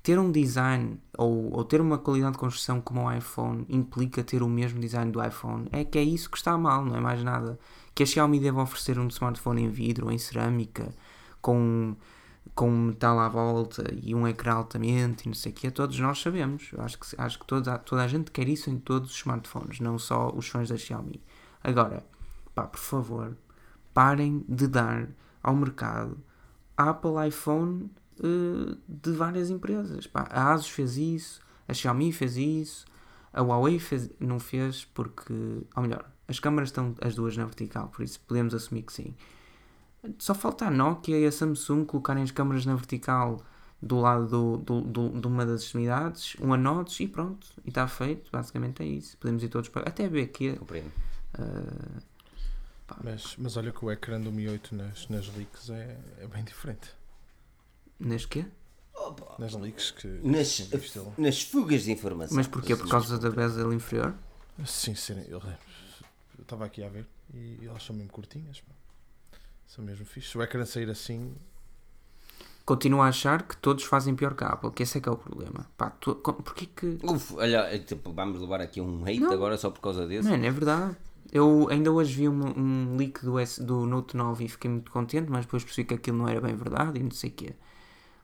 ter um design ou, ou ter uma qualidade de construção como o iPhone implica ter o mesmo design do iPhone. É que é isso que está mal, não é mais nada. Que a Xiaomi deve oferecer um smartphone em vidro, em cerâmica, com, com metal à volta e um ecrã altamente e não sei o que, todos nós sabemos. Eu acho que, acho que toda, toda a gente quer isso em todos os smartphones, não só os fãs da Xiaomi. Agora, pá, por favor, parem de dar ao mercado Apple iPhone uh, de várias empresas. Pá, a Asus fez isso, a Xiaomi fez isso, a Huawei fez, não fez porque, ou melhor, as câmaras estão as duas na vertical, por isso podemos assumir que sim. Só falta a Nokia e a Samsung colocarem as câmaras na vertical do lado do, do, do, de uma das extremidades, um anodes e pronto. E está feito. Basicamente é isso. Podemos ir todos para. Até ver que. Compreendo. Uh, mas, mas olha que o ecrã do Mi 8 nas, nas leaks é, é bem diferente. Nas quê? Opa. Nas leaks que. Nas, nas fugas de informação. Mas porquê? Por causa da bezel inferior? Sim, sim. Eu estava aqui a ver e elas são mesmo curtinhas. Pá. São mesmo fixe. Se o ecrã sair assim. Continuo a achar que todos fazem pior que a Apple, que esse é que é o problema. Pá, tu, porquê que. Uf, olha, é tipo, vamos levar aqui um hate não. agora só por causa desse. Não, é verdade. Eu ainda hoje vi um, um leak do, S, do Note 9 e fiquei muito contente, mas depois percebi que aquilo não era bem verdade e não sei o quê.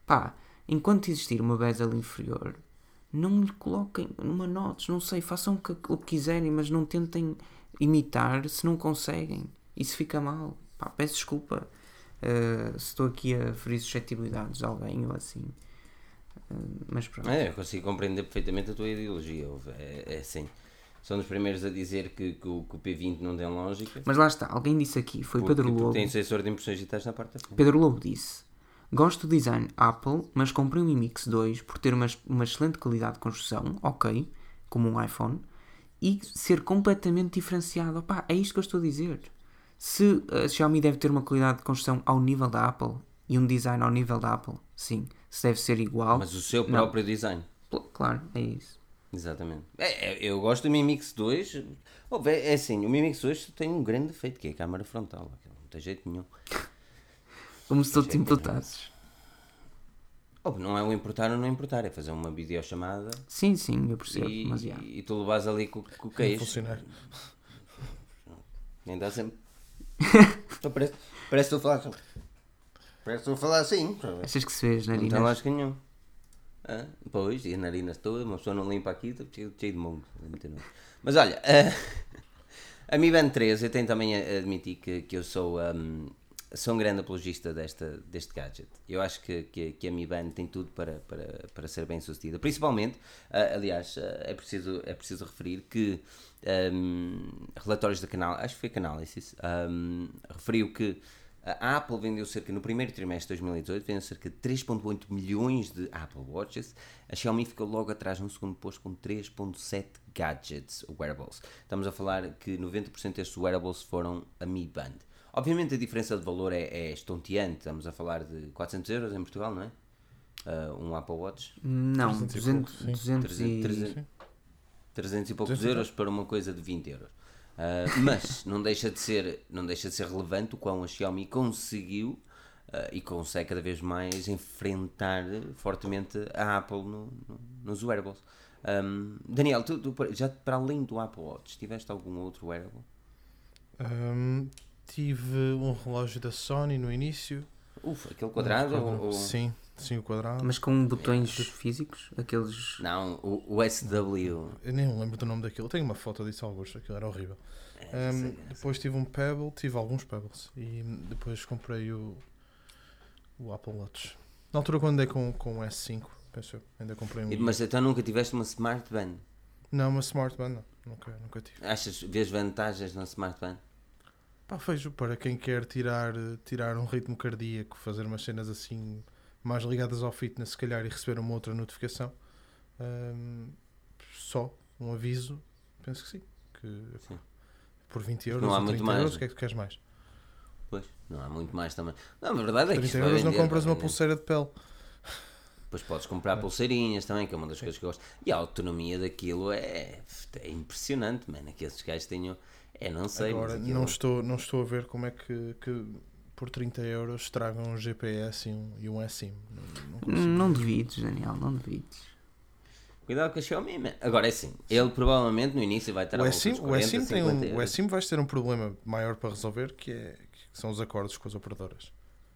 Pá, enquanto existir uma bezel inferior, não lhe coloquem numa notes, não sei, façam o que, o que quiserem, mas não tentem imitar se não conseguem. Isso fica mal. Pá, peço desculpa uh, se estou aqui a ferir suscetibilidades de alguém ou assim. Uh, mas pronto. É, eu consigo compreender perfeitamente a tua ideologia. É, é assim. São dos primeiros a dizer que, que, o, que, o, P20 não tem lógica. Mas lá está, alguém disse aqui, foi porque, Pedro Lobo. tem sensor de impressões digitais na parte da frente. Pedro Lobo disse: Gosto do design Apple, mas comprei um iMix 2 por ter uma, uma excelente qualidade de construção, ok, como um iPhone, e ser completamente diferenciado. Opá, é isto que eu estou a dizer. Se a Xiaomi deve ter uma qualidade de construção ao nível da Apple e um design ao nível da Apple, sim. Se deve ser igual. Mas o seu próprio não. design. Claro, é isso. Exatamente. É, é, eu gosto do Mi Mix 2. Oh, é assim, o Mi Mix 2 tem um grande defeito que é a câmara frontal. Não tem jeito nenhum. [LAUGHS] Como se tu te importasses. Oh, não é o importar ou não importar, é fazer uma videochamada Sim, sim, eu percebo, e, mas já. e tu levas ali com, com o Não queijo. funcionar. Nem dá sempre. Então parece, parece que estou a falar. assim. Parece que estou a falar assim. Achas que se vê as Não tem narinas? lógica nenhum. Ah, pois, e as narinas todas, uma pessoa não limpa aqui, está cheio, cheio de mongo. Mas olha, ah, a Mi Band 3, eu tenho também a admitir que, que eu sou, ahm, sou um grande apologista desta, deste gadget. Eu acho que, que, que a Mi Band tem tudo para, para, para ser bem sucedida. Principalmente, ah, aliás, ah, é, preciso, é preciso referir que ahm, relatórios da canal, acho que foi Canalysis, ahm, referiu que a Apple vendeu cerca, no primeiro trimestre de 2018, vendeu cerca de 3.8 milhões de Apple Watches. A Xiaomi ficou logo atrás no segundo posto com 3.7 gadgets, wearables. Estamos a falar que 90% destes wearables foram a Mi Band. Obviamente a diferença de valor é, é estonteante, estamos a falar de 400 euros em Portugal, não é? Ah, um Apple Watch. Não, 300 e 200, pouco, sim. 200 e... 300, 300 e poucos 300 e euros para uma coisa de 20 euros. Ah, [LAUGHS] mas não deixa, de ser, não deixa de ser relevante o quão a Xiaomi conseguiu ah, e consegue cada vez mais enfrentar fortemente a Apple no, no- nos wearables. Ahm, Daniel, tu, tu, já para além do Apple Watch, tiveste algum outro wearable? Hum, tive um relógio da Sony no início. Uf, aquele quadrado? Um ou- Sim, sim, o quadrado. Mas com botões físicos, aqueles... Não, o, o SW. Eu nem lembro do nome daquilo. Tenho uma foto disso, Augusto. Aquilo era horrível. É, Hum, depois tive um Pebble, tive alguns Pebbles. E depois comprei o, o Apple Watch. Na altura, quando andei com, com o S5, penso eu, ainda comprei um. Mas então nunca tiveste uma Smart Band? Não, uma Smart Band, não. Nunca, nunca tive. Achas, vês vantagens na Smart Band? Pá, vejo para quem quer tirar, tirar um ritmo cardíaco, fazer umas cenas assim mais ligadas ao fitness, se calhar, e receber uma outra notificação. hum, só um aviso, penso que sim. Que Sim. por 20 euros Não há muito 30 mais, euros, o que é que tu queres mais? Pois, não há muito mais também. Não, a verdade é que 30 isto vai euros não compras uma vender. pulseira de pele. Depois podes comprar pulseirinhas também, que é uma das coisas que eu gosto. E a autonomia daquilo é, é impressionante, mano. Que esses gajos tenham. É, não sei, Agora, não, estou, não estou a ver como é que, que por 30 euros tragam um GPS e um, e um SIM. Não, não consigo. Não duvides, Daniel, não duvides. Cuidado com a Xiaomi, man. Agora é assim, ele provavelmente no início vai estar a O volta SIM, dos o 40, SIM tem 50 um, o. SIM vais ter um problema maior para resolver que, é, que são os acordos com as operadoras.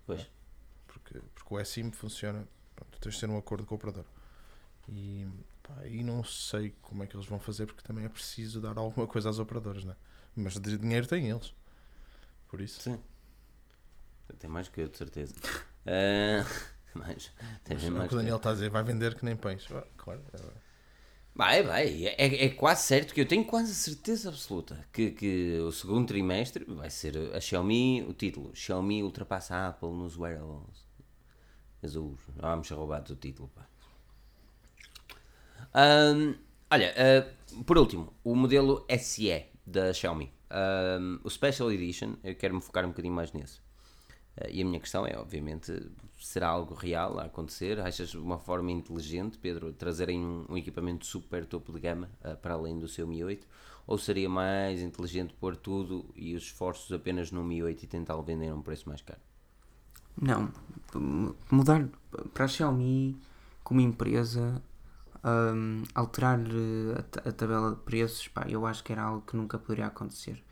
Pois. Porque, porque o SIM funciona, pronto, tens de ter um acordo com o operador. E, pá, e não sei como é que eles vão fazer porque também é preciso dar alguma coisa às operadoras, não é? Mas de dinheiro têm eles. Por isso. Sim. Tem mais que eu, de certeza. Ah, [LAUGHS] mais, tem Mas, é o mais que o que eu. Daniel está a dizer, vai vender que nem pães. Ah, claro. é- Vai, vai. É, é quase certo que eu tenho quase a certeza absoluta que, que o segundo trimestre vai ser a Xiaomi, o título. Xiaomi ultrapassa a Apple nos wearables. Jesus, vamos ser roubados o título, pá. Ahm, olha, ah, por último, o modelo SE da Xiaomi. Ahm, o Special Edition, eu quero me focar um bocadinho mais nesse. Ah, e a minha questão é, obviamente, será algo real a acontecer? Achas uma forma inteligente, Pedro, trazerem um, um equipamento super topo de gama ah, para além do seu Mi 8? Ou seria mais inteligente pôr tudo e os esforços apenas no Mi 8 e tentar vender a um preço mais caro? Não, mudar para a Xiaomi como empresa, hum, alterar eh, a, a tabela de preços, pá, eu acho que era algo que nunca poderia acontecer.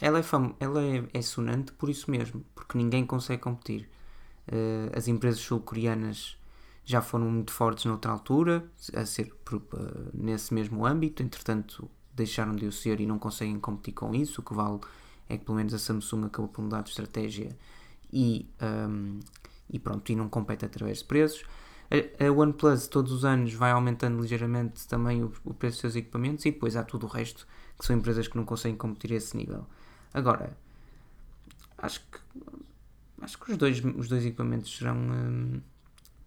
Ela é, fam ela é, é sonante por isso mesmo, porque ninguém consegue competir. Eh, as empresas sul-coreanas já foram muito fortes noutra altura, a ser por- eh, nesse mesmo âmbito, entretanto deixaram de o ser e não conseguem competir com isso. O que vale é que pelo menos a Samsung acabou por mudar de estratégia e, um, e pronto, e não compete através de preços. A, a OnePlus todos os anos vai aumentando ligeiramente também o, o preço dos seus equipamentos e depois há tudo o resto que são empresas que não conseguem competir a esse nível. Agora, acho que acho que os dois, os dois equipamentos serão, hum,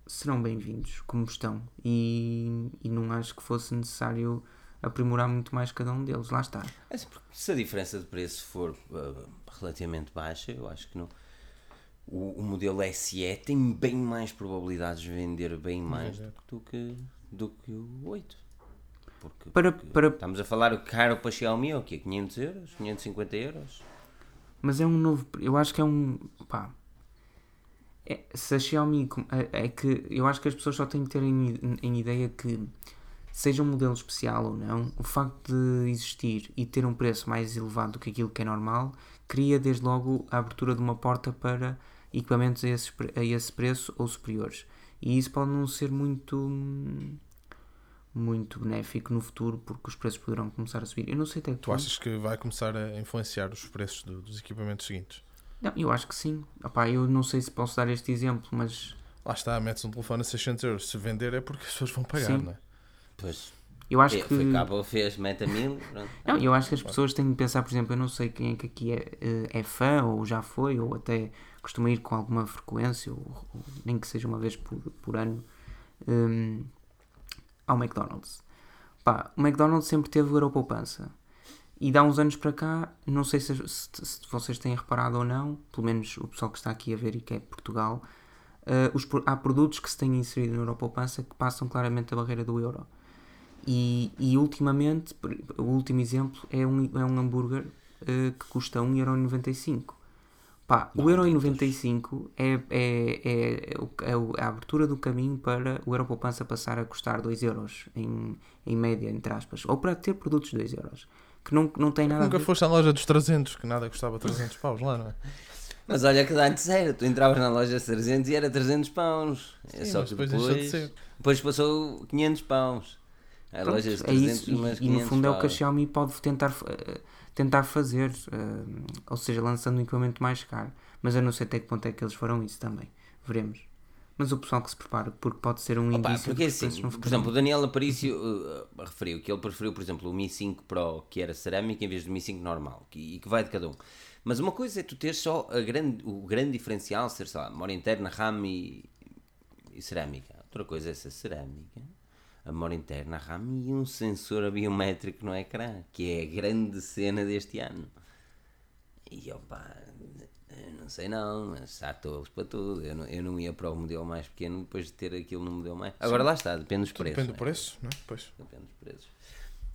serão bem-vindos como estão e, e não acho que fosse necessário aprimorar muito mais cada um deles. Lá está. É assim, se a diferença de preço for ah, relativamente baixa, eu acho que não. O, o modelo SE tem bem mais probabilidades de vender bem mais Vender. do que, do que o 8. Porque, Para- porque para- estamos a falar o caro para Xiaomi é o quê? 500 euros? 550 euros? Mas é um novo. Eu acho que é um. Pá. É, se a Xiaomi. É, é que eu acho que as pessoas só têm que ter em, em ideia que, seja um modelo especial ou não, o facto de existir e ter um preço mais elevado do que aquilo que é normal, cria desde logo a abertura de uma porta para equipamentos a a esse preço ou superiores. E isso pode não ser muito. Muito benéfico no futuro porque os preços poderão começar a subir. Eu não sei até que Tu achas que vai começar a influenciar os preços do- dos equipamentos seguintes? Não, eu acho que sim. Opá, eu não sei se posso dar este exemplo, mas Lá está, metes um telefone a 600 euros. Se vender é porque as pessoas vão pagar, Sim. não é? Pois. eu acho É, que. Foi fez, meta mil. pronto. Não, eu acho que as pessoas têm de pensar, por exemplo, eu não sei quem é que aqui é, eh, é fã ou já foi, ou até costuma ir com alguma frequência, ou, ou nem que seja uma vez por, por ano, hum, ao McDonald's. Pá, o McDonald's sempre teve o Europoupança. E dá uns anos para cá, não sei se, se- se vocês têm reparado ou não, pelo menos o pessoal que está aqui a ver e que é Portugal, eh, os há produtos que se têm inserido na Europoupança que passam claramente a barreira do euro. E, e ultimamente, o último exemplo é um, é um hambúrguer eh, que custa 1,95€. Pá, o Não, euro em putas. 95 é, é, é, é, o- é o- a abertura do caminho para o euro poupança passar a custar 2 euros em, em média, entre aspas, ou para ter produtos 2 euros, que não, não tem nada Nunca a ver. foste à loja dos 300, que nada custava 300 paus lá, não é? [LAUGHS] Mas olha que antes era, tu entravas na loja de 300 e era 300 pounds. É só que depois depois, de depois passou 500 pounds. A Pronto, loja de é 300 isso, mas e, e no 500 fundo é o que a paus. Xiaomi pode tentar, eh, tentar fazer, eh, ou seja, lançando um equipamento mais caro. Mas eu não sei até que ponto é que eles farão isso também. Veremos. Mas o pessoal que se prepara, porque pode ser um Opa, indício porque os assim, por exemplo, o Daniel Aparício uh, referiu que ele preferiu, por exemplo, o Mi 5 Pro que era cerâmica em vez do Mi 5 normal que, e que vai de cada um. Mas uma coisa é tu ter só a grande, o grande diferencial ser, sei lá, memória interna, RAM e, e cerâmica. Outra coisa é ser cerâmica, a memória interna, a RAM e um sensor biométrico no ecrã, que é a grande cena deste ano. E opa, não sei não, mas há tolos para tudo. Eu não, eu não ia para o modelo mais pequeno depois de ter aquilo no modelo mais. Agora lá está, depende dos preços. Depende do é? preço, não é? Pois. Depende dos preços.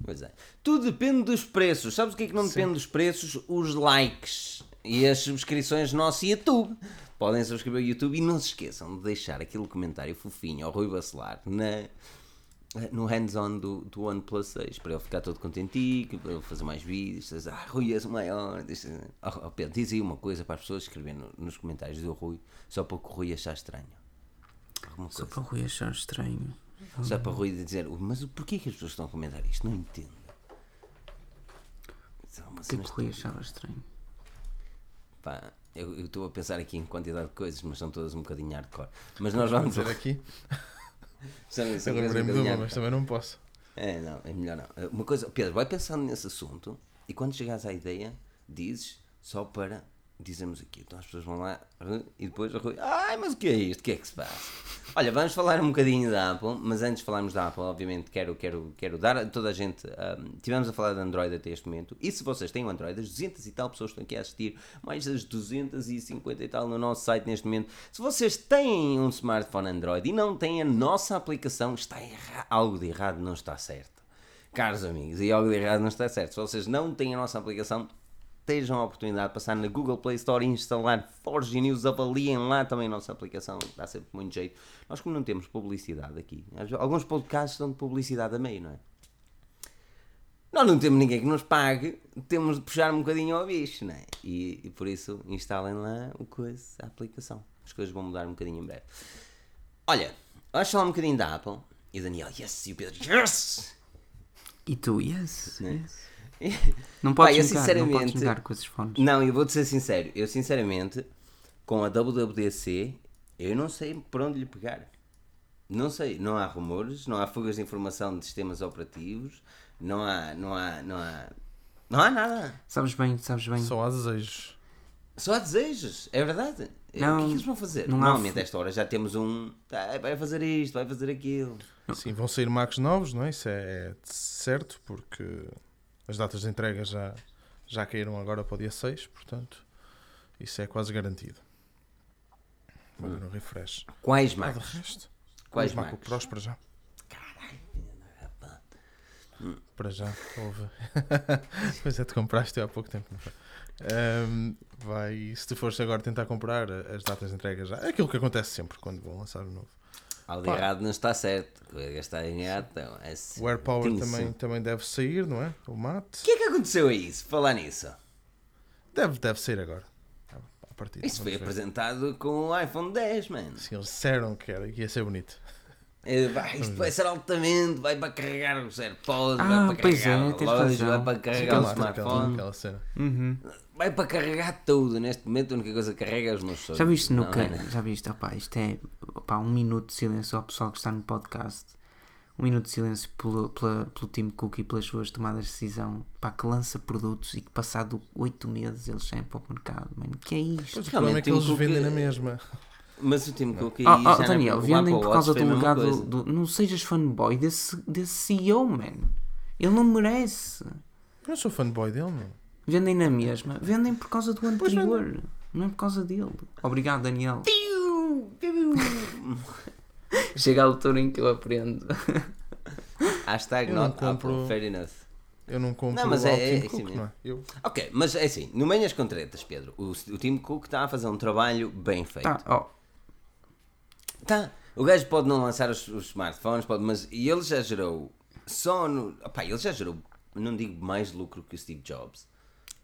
Pois é. Tudo depende dos preços. Sabes o que é que não depende dos preços? Os likes e as subscrições no nosso YouTube. Podem subscrever o YouTube e não se esqueçam de deixar aquele comentário fofinho ao Rui Bacelar na, no hands-on do, do OnePlus 6 para ele ficar todo contentinho, para ele fazer mais vídeos. dizer, Ah, Rui és o maior. Deixa- Oh, oh, Pedro, diz aí uma coisa para as pessoas escreverem no- nos comentários do Rui, só para o Rui achar estranho. Alguma Só coisa. para o Rui achar estranho. Só para o Rui dizer, mas porquê que as pessoas estão a comentar isto? Não entendo. Isso é uma O que é que o Rui achava estranho? Pá, eu eu estou a pensar aqui em quantidade de coisas, mas são todas um bocadinho hardcore. Mas nós Vou vamos dizer [LAUGHS] eu um lembrei-me de uma, mas também não posso. É, não, é melhor não. Uma coisa, Pedro, vai pensando nesse assunto e quando chegares à ideia, dizes só para dizermos aqui. Então as pessoas vão lá e depois Rui, ai, mas o que é isto? O que é que se passa? Olha, vamos falar um bocadinho da Apple, mas antes de falarmos da Apple, obviamente quero, quero, quero dar a toda a gente. Um, tivemos a falar de Android até este momento, e se vocês têm um Android, as 200 e tal pessoas estão aqui a assistir, mais das 250 e tal no nosso site neste momento. Se vocês têm um smartphone Android e não têm a nossa aplicação, está erra- algo de errado, não está certo. Caros amigos, e algo de errado não está certo. Se vocês não têm a nossa aplicação, estejam a oportunidade de passar na Google Play Store e instalar Forge News, avaliem lá também a nossa aplicação, dá sempre muito jeito. Nós como não temos publicidade aqui, alguns podcasts dão de publicidade a meio, não é? Nós não temos ninguém que nos pague, temos de puxar um bocadinho ao bicho, não é? E, e por isso instalem lá o coisa, a aplicação. As coisas vão mudar um bocadinho em breve. Olha, vamos falar um bocadinho da Apple. E o Daniel, yes! E o Pedro, yes! E tu, yes. Né? yes. Não podes Pá, eu negar, não podes negar com esses fones. Não, eu vou-te ser sincero. Eu, sinceramente, com a WWDC, eu não sei por onde lhe pegar. Não sei. Não há rumores, não há fugas de informação de sistemas operativos, não há. Não há. Não há, não há nada. Sabes bem, sabes bem. Só há desejos. Só há desejos. É verdade. Não, o que é que eles vão fazer? não há Normalmente, a esta hora já temos um. "Ah, vai fazer isto, vai fazer aquilo. Sim, vão sair Macs novos, não é? Isso é, é certo, porque as datas de entrega já, já caíram agora para o dia 6, portanto, isso é quase garantido. Vou ver um refresh. Quais Ah, de marcas? resto, Quais Mac marcas? Pros para já. Para já, houve. [LAUGHS] pois é, te compraste há pouco tempo. Ahm, vai, se tu fores agora tentar comprar as datas de entrega já, é aquilo que acontece sempre quando vão lançar o novo. Algo Pá. errado não está certo. O que está errado, então. É. O AirPower Tem também, também deve sair, não é? O mate. O que é que aconteceu a isso? Falar nisso. Deve, deve sair agora. A partir Isso foi ver. apresentado com o iPhone 10, mano. Sim, eles disseram que, era, que ia ser bonito. É, vai, isto vai ser altamente, vai para carregar os AirPods, Ah, vai para pois carregar é, o relógio, vai para carregar o smartphone. Uhum. vai para carregar tudo. Neste momento a única coisa que carrega é os meus sonhos. Já viste no Não, can... não, não. Já viste, opá, isto é opá, um minuto de silêncio ao pessoal que está no podcast. Um minuto de silêncio pelo, pela, pelo Tim Cook e pelas suas tomadas de decisão. Pá, que lança produtos e que passado 8 meses eles saem para o mercado. Mano, que é isto? Pois o Realmente, problema é que eles Cook- vendem na mesma. Mas o Tim Cook aí Oh, já oh, não é- Daniel, vendem por causa do coisa. Do, não sejas fanboy desse, desse CEO, man. Ele não merece. Eu não sou fanboy dele, meu. Vendem na mesma. Vendem por causa do anterior. Não é por causa dele. Obrigado, Daniel. Chega a altura em que eu aprendo. [LAUGHS] Hashtag Eu não not compro- Apple, fair enough. Eu não compro Não, mas o é- Tim é Cook, assim não é? Eu, Ok, mas é assim, no Manhas com Tretas, Pedro, o, o Tim Cook está a fazer um trabalho bem feito. Tá, ó. Tá. O gajo pode não lançar os, os smartphones, pode, mas e ele já gerou só no. Opá, ele já gerou, não digo mais lucro que o Steve Jobs.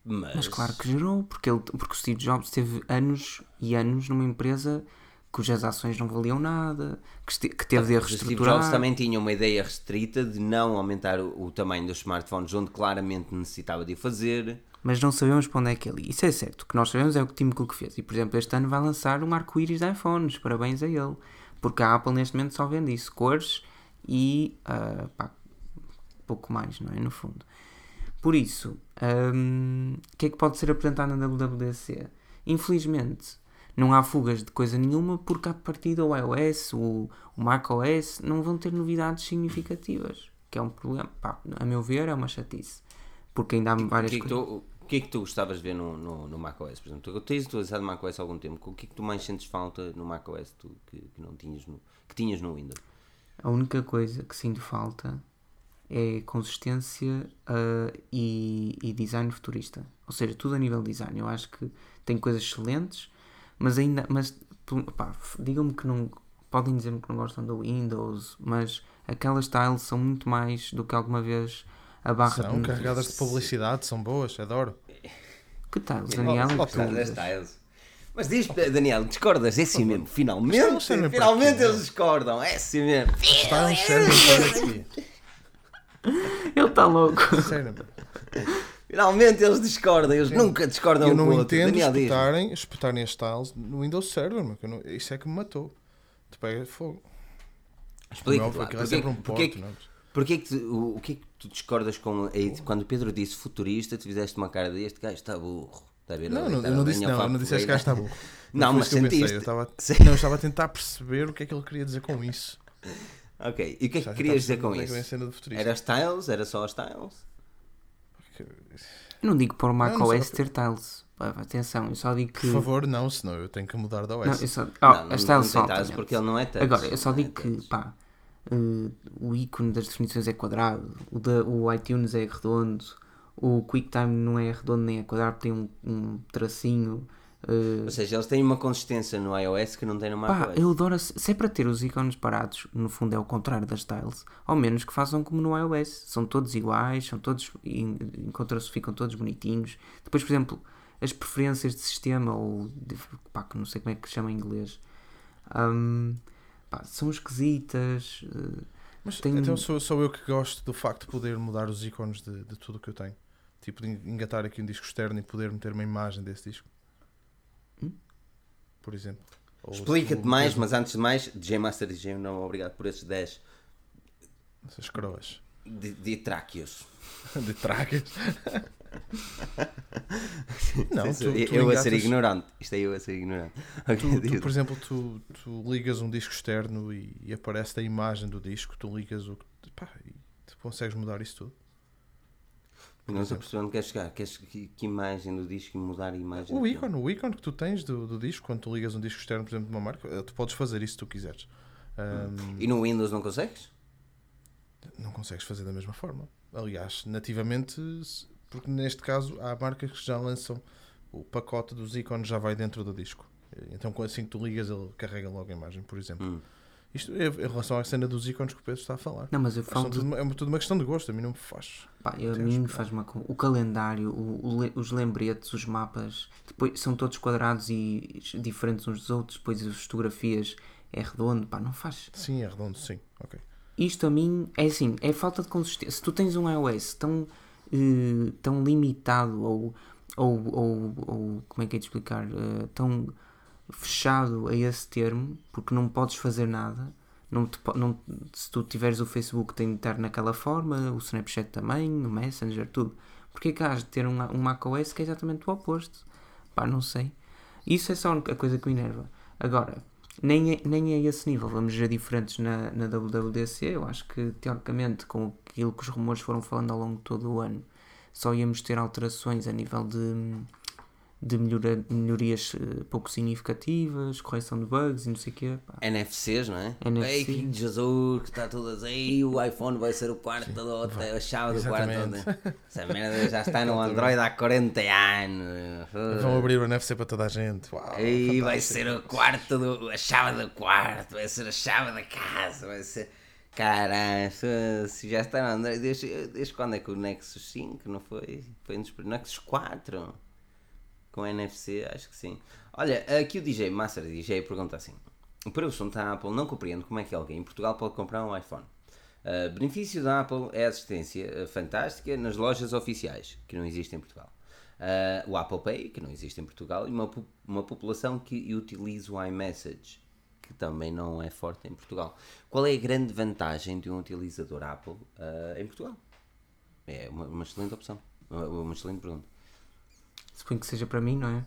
Mas, Mas claro que gerou, porque, ele, porque o Steve Jobs teve anos e anos numa empresa cujas ações não valiam nada, que, este- que teve de o Steve reestruturar. Jobs também tinha uma ideia restrita de não aumentar o, o tamanho dos smartphones onde claramente necessitava de o fazer. Mas não sabemos para onde é que ele ia. Isso é certo. O que nós sabemos é o que o Tim Cook fez. E, por exemplo, este ano vai lançar um arco-íris de iPhones. Parabéns a ele. Porque a Apple neste momento só vende isso. Cores e... ah, pá, pouco mais, não é? No fundo. Por isso, hum, o que é que pode ser apresentado na WWDC? Infelizmente, não há fugas de coisa nenhuma porque a partir do iOS, o, o macOS, não vão ter novidades significativas. Que é um problema. Pá, a meu ver, é uma chatice. Porque ainda há várias que, é coisas. tu, o que é que tu gostavas de ver no, no, no macOS? Por exemplo, tu tens utilizado macOS há algum tempo. O que é que tu mais sentes falta no macOS tu, que, que não tinhas no, que tinhas no Windows? A única coisa que sinto falta é consistência ah, e, e design futurista. Ou seja, tudo a nível de design. Eu acho que tem coisas excelentes, mas ainda. Mas, pá, digam-me que não. Podem dizer-me que não gostam do Windows, mas aquelas tiles são muito mais do que alguma vez a barra são de. carregadas de publicidade, são boas, adoro. Que tiles, Daniel? Oh, É oh. Mas diz, Daniel, discordas? É assim mesmo. Finalmente, finalmente eles discordam. É assim mesmo. Quê? Ele está louco. Sério. Finalmente eles discordam. Eles nunca discordam Eu um com não o outro. entendo Daniel, diz. espetarem, espetarem as tiles no Windows Server, meu, não- isso é que me matou. Tu pega fogo. Explica Como é lá. aquilo é sempre um porquê, porto, não é? Porquê que tu, o, o que é que tu discordas com. a- Quando o Pedro disse futurista, tu fizeste uma cara de este gajo está burro. Está a ver? Não, não, eu não disse não, eu não disse este gajo está burro. [LAUGHS] Não, foi mas eu sentiste. Eu estava, Sim. não, eu estava a tentar perceber o que é que ele queria dizer com isso. Ok. E o que é que querias dizer com é isso? Era styles? Era só styles? Eu não digo para o não macOS sei. ter tiles. Pá, Atenção, eu só digo que. Por favor, não, senão eu tenho que mudar da OS. Não, eu só... não, Oh, não, as não tiles tem são tiles porque ele não é touch. Agora, eu só Não digo é que, touch. pá, eh, o ícone das definições é quadrado, o, da, o iTunes é redondo, o QuickTime não é redondo nem é quadrado, tem um, um tracinho. eh, Ou seja, eles têm uma consistência no iOS que não tem no pá, macOS. eu adoro. Se é para ter os ícones parados, no fundo é o contrário das tiles, ao menos que façam como no iOS. São todos iguais, são todos. en- Encontram-se, ficam todos bonitinhos. Depois, por exemplo, as preferências de sistema, ou. de- pá, que não sei como é que se chama em inglês. hum, pá, são esquisitas. eh, Mas Tem- então sou, sou eu que gosto do facto de poder mudar os ícones de, de tudo o que eu tenho. Tipo, de engatar aqui um disco externo e poder meter uma imagem desse disco. Hum? Por exemplo. Explica-te mais, mas antes de mais, DJ Master DJ, não obrigado por esses 10 Essas croas de, de tráqueos. [LAUGHS] de tracas. [LAUGHS] [LAUGHS] não, tu, tu eu a ser ignorante. Isto é eu a ser ignorante. Tu, tu, por exemplo, tu, tu ligas um disco externo e, e aparece a imagem do disco, tu ligas o que. Pá, e tu consegues mudar isso tudo. não estou percebendo onde queres chegar. Queres que, que imagem do disco e mudar a imagem? O ícone, o ícone que tu tens do, do disco, quando tu ligas um disco externo, por exemplo, de uma marca, eh, tu podes fazer isso se tu quiseres. Ahm, E no Windows não consegues? não consegues fazer da mesma forma. Aliás, nativamente, porque neste caso há marcas que já lançam o pacote dos ícones já vai dentro do disco. Então assim que tu ligas ele carrega logo a imagem, por exemplo. Hum. Isto é em relação à cena dos ícones que o Pedro está a falar. Não, mas eu falo de tudo- é tudo uma questão de gosto, a mim não me faz. Pá, eu, a mim me faz uma O calendário, o- o os lembretes, os mapas, depois são todos quadrados e diferentes uns dos outros, depois as fotografias é redondo, pá, não faz. Sim, é redondo, sim. Ok. Isto a mim é assim, é falta de consistência. Se tu tens um iOS tão, eh, tão limitado ou, ou, ou, ou como é que é de explicar? Eh, tão fechado a esse termo, porque não podes fazer nada. Não te não, se tu tiveres o Facebook tem de estar naquela forma, o Snapchat também, o Messenger, tudo. Porquê que has de ter um, um macOS que é exatamente o oposto? Pá, não sei. Isso é só a coisa que me enerva. Agora, nem é, nem é esse nível. Vamos ver diferentes na, na WWDC. Eu acho que, teoricamente, com aquilo que os rumores foram falando ao longo de todo o ano, só íamos ter alterações a nível de, de melhora, melhorias eh, pouco significativas, correção de bugs e não sei o quê. Pá. NFCs, não é? NFC. Ei, que Jesus, que está tudo assim, o iPhone vai ser o quarto do hotel, a chave do quarto. Do- Essa merda já está no Android há 40 anos. Vão abrir o NFC para toda a gente. Uau, Ei, vai ser o quarto, do, a chave do quarto, vai ser a chave da casa, vai ser. Caralho, se- já está no Android, desde, desde quando é que o Nexus 5 não foi? Foi um primeiros. Nexus 4 com NFC, acho que sim. Olha, aqui o DJ, Master DJ, pergunta assim: o assunto da Apple, não compreendo como é que alguém em Portugal pode comprar um iPhone. Uh, benefício da Apple é a assistência uh, fantástica nas lojas oficiais, que não existem em Portugal. Uh, o Apple Pay, que não existe em Portugal, e uma, uma população que utiliza o iMessage, que também não é forte em Portugal. Qual é a grande vantagem de um utilizador Apple uh, em Portugal? É uma, uma excelente opção. Uma, uma excelente pergunta. Suponho que seja para mim, não é?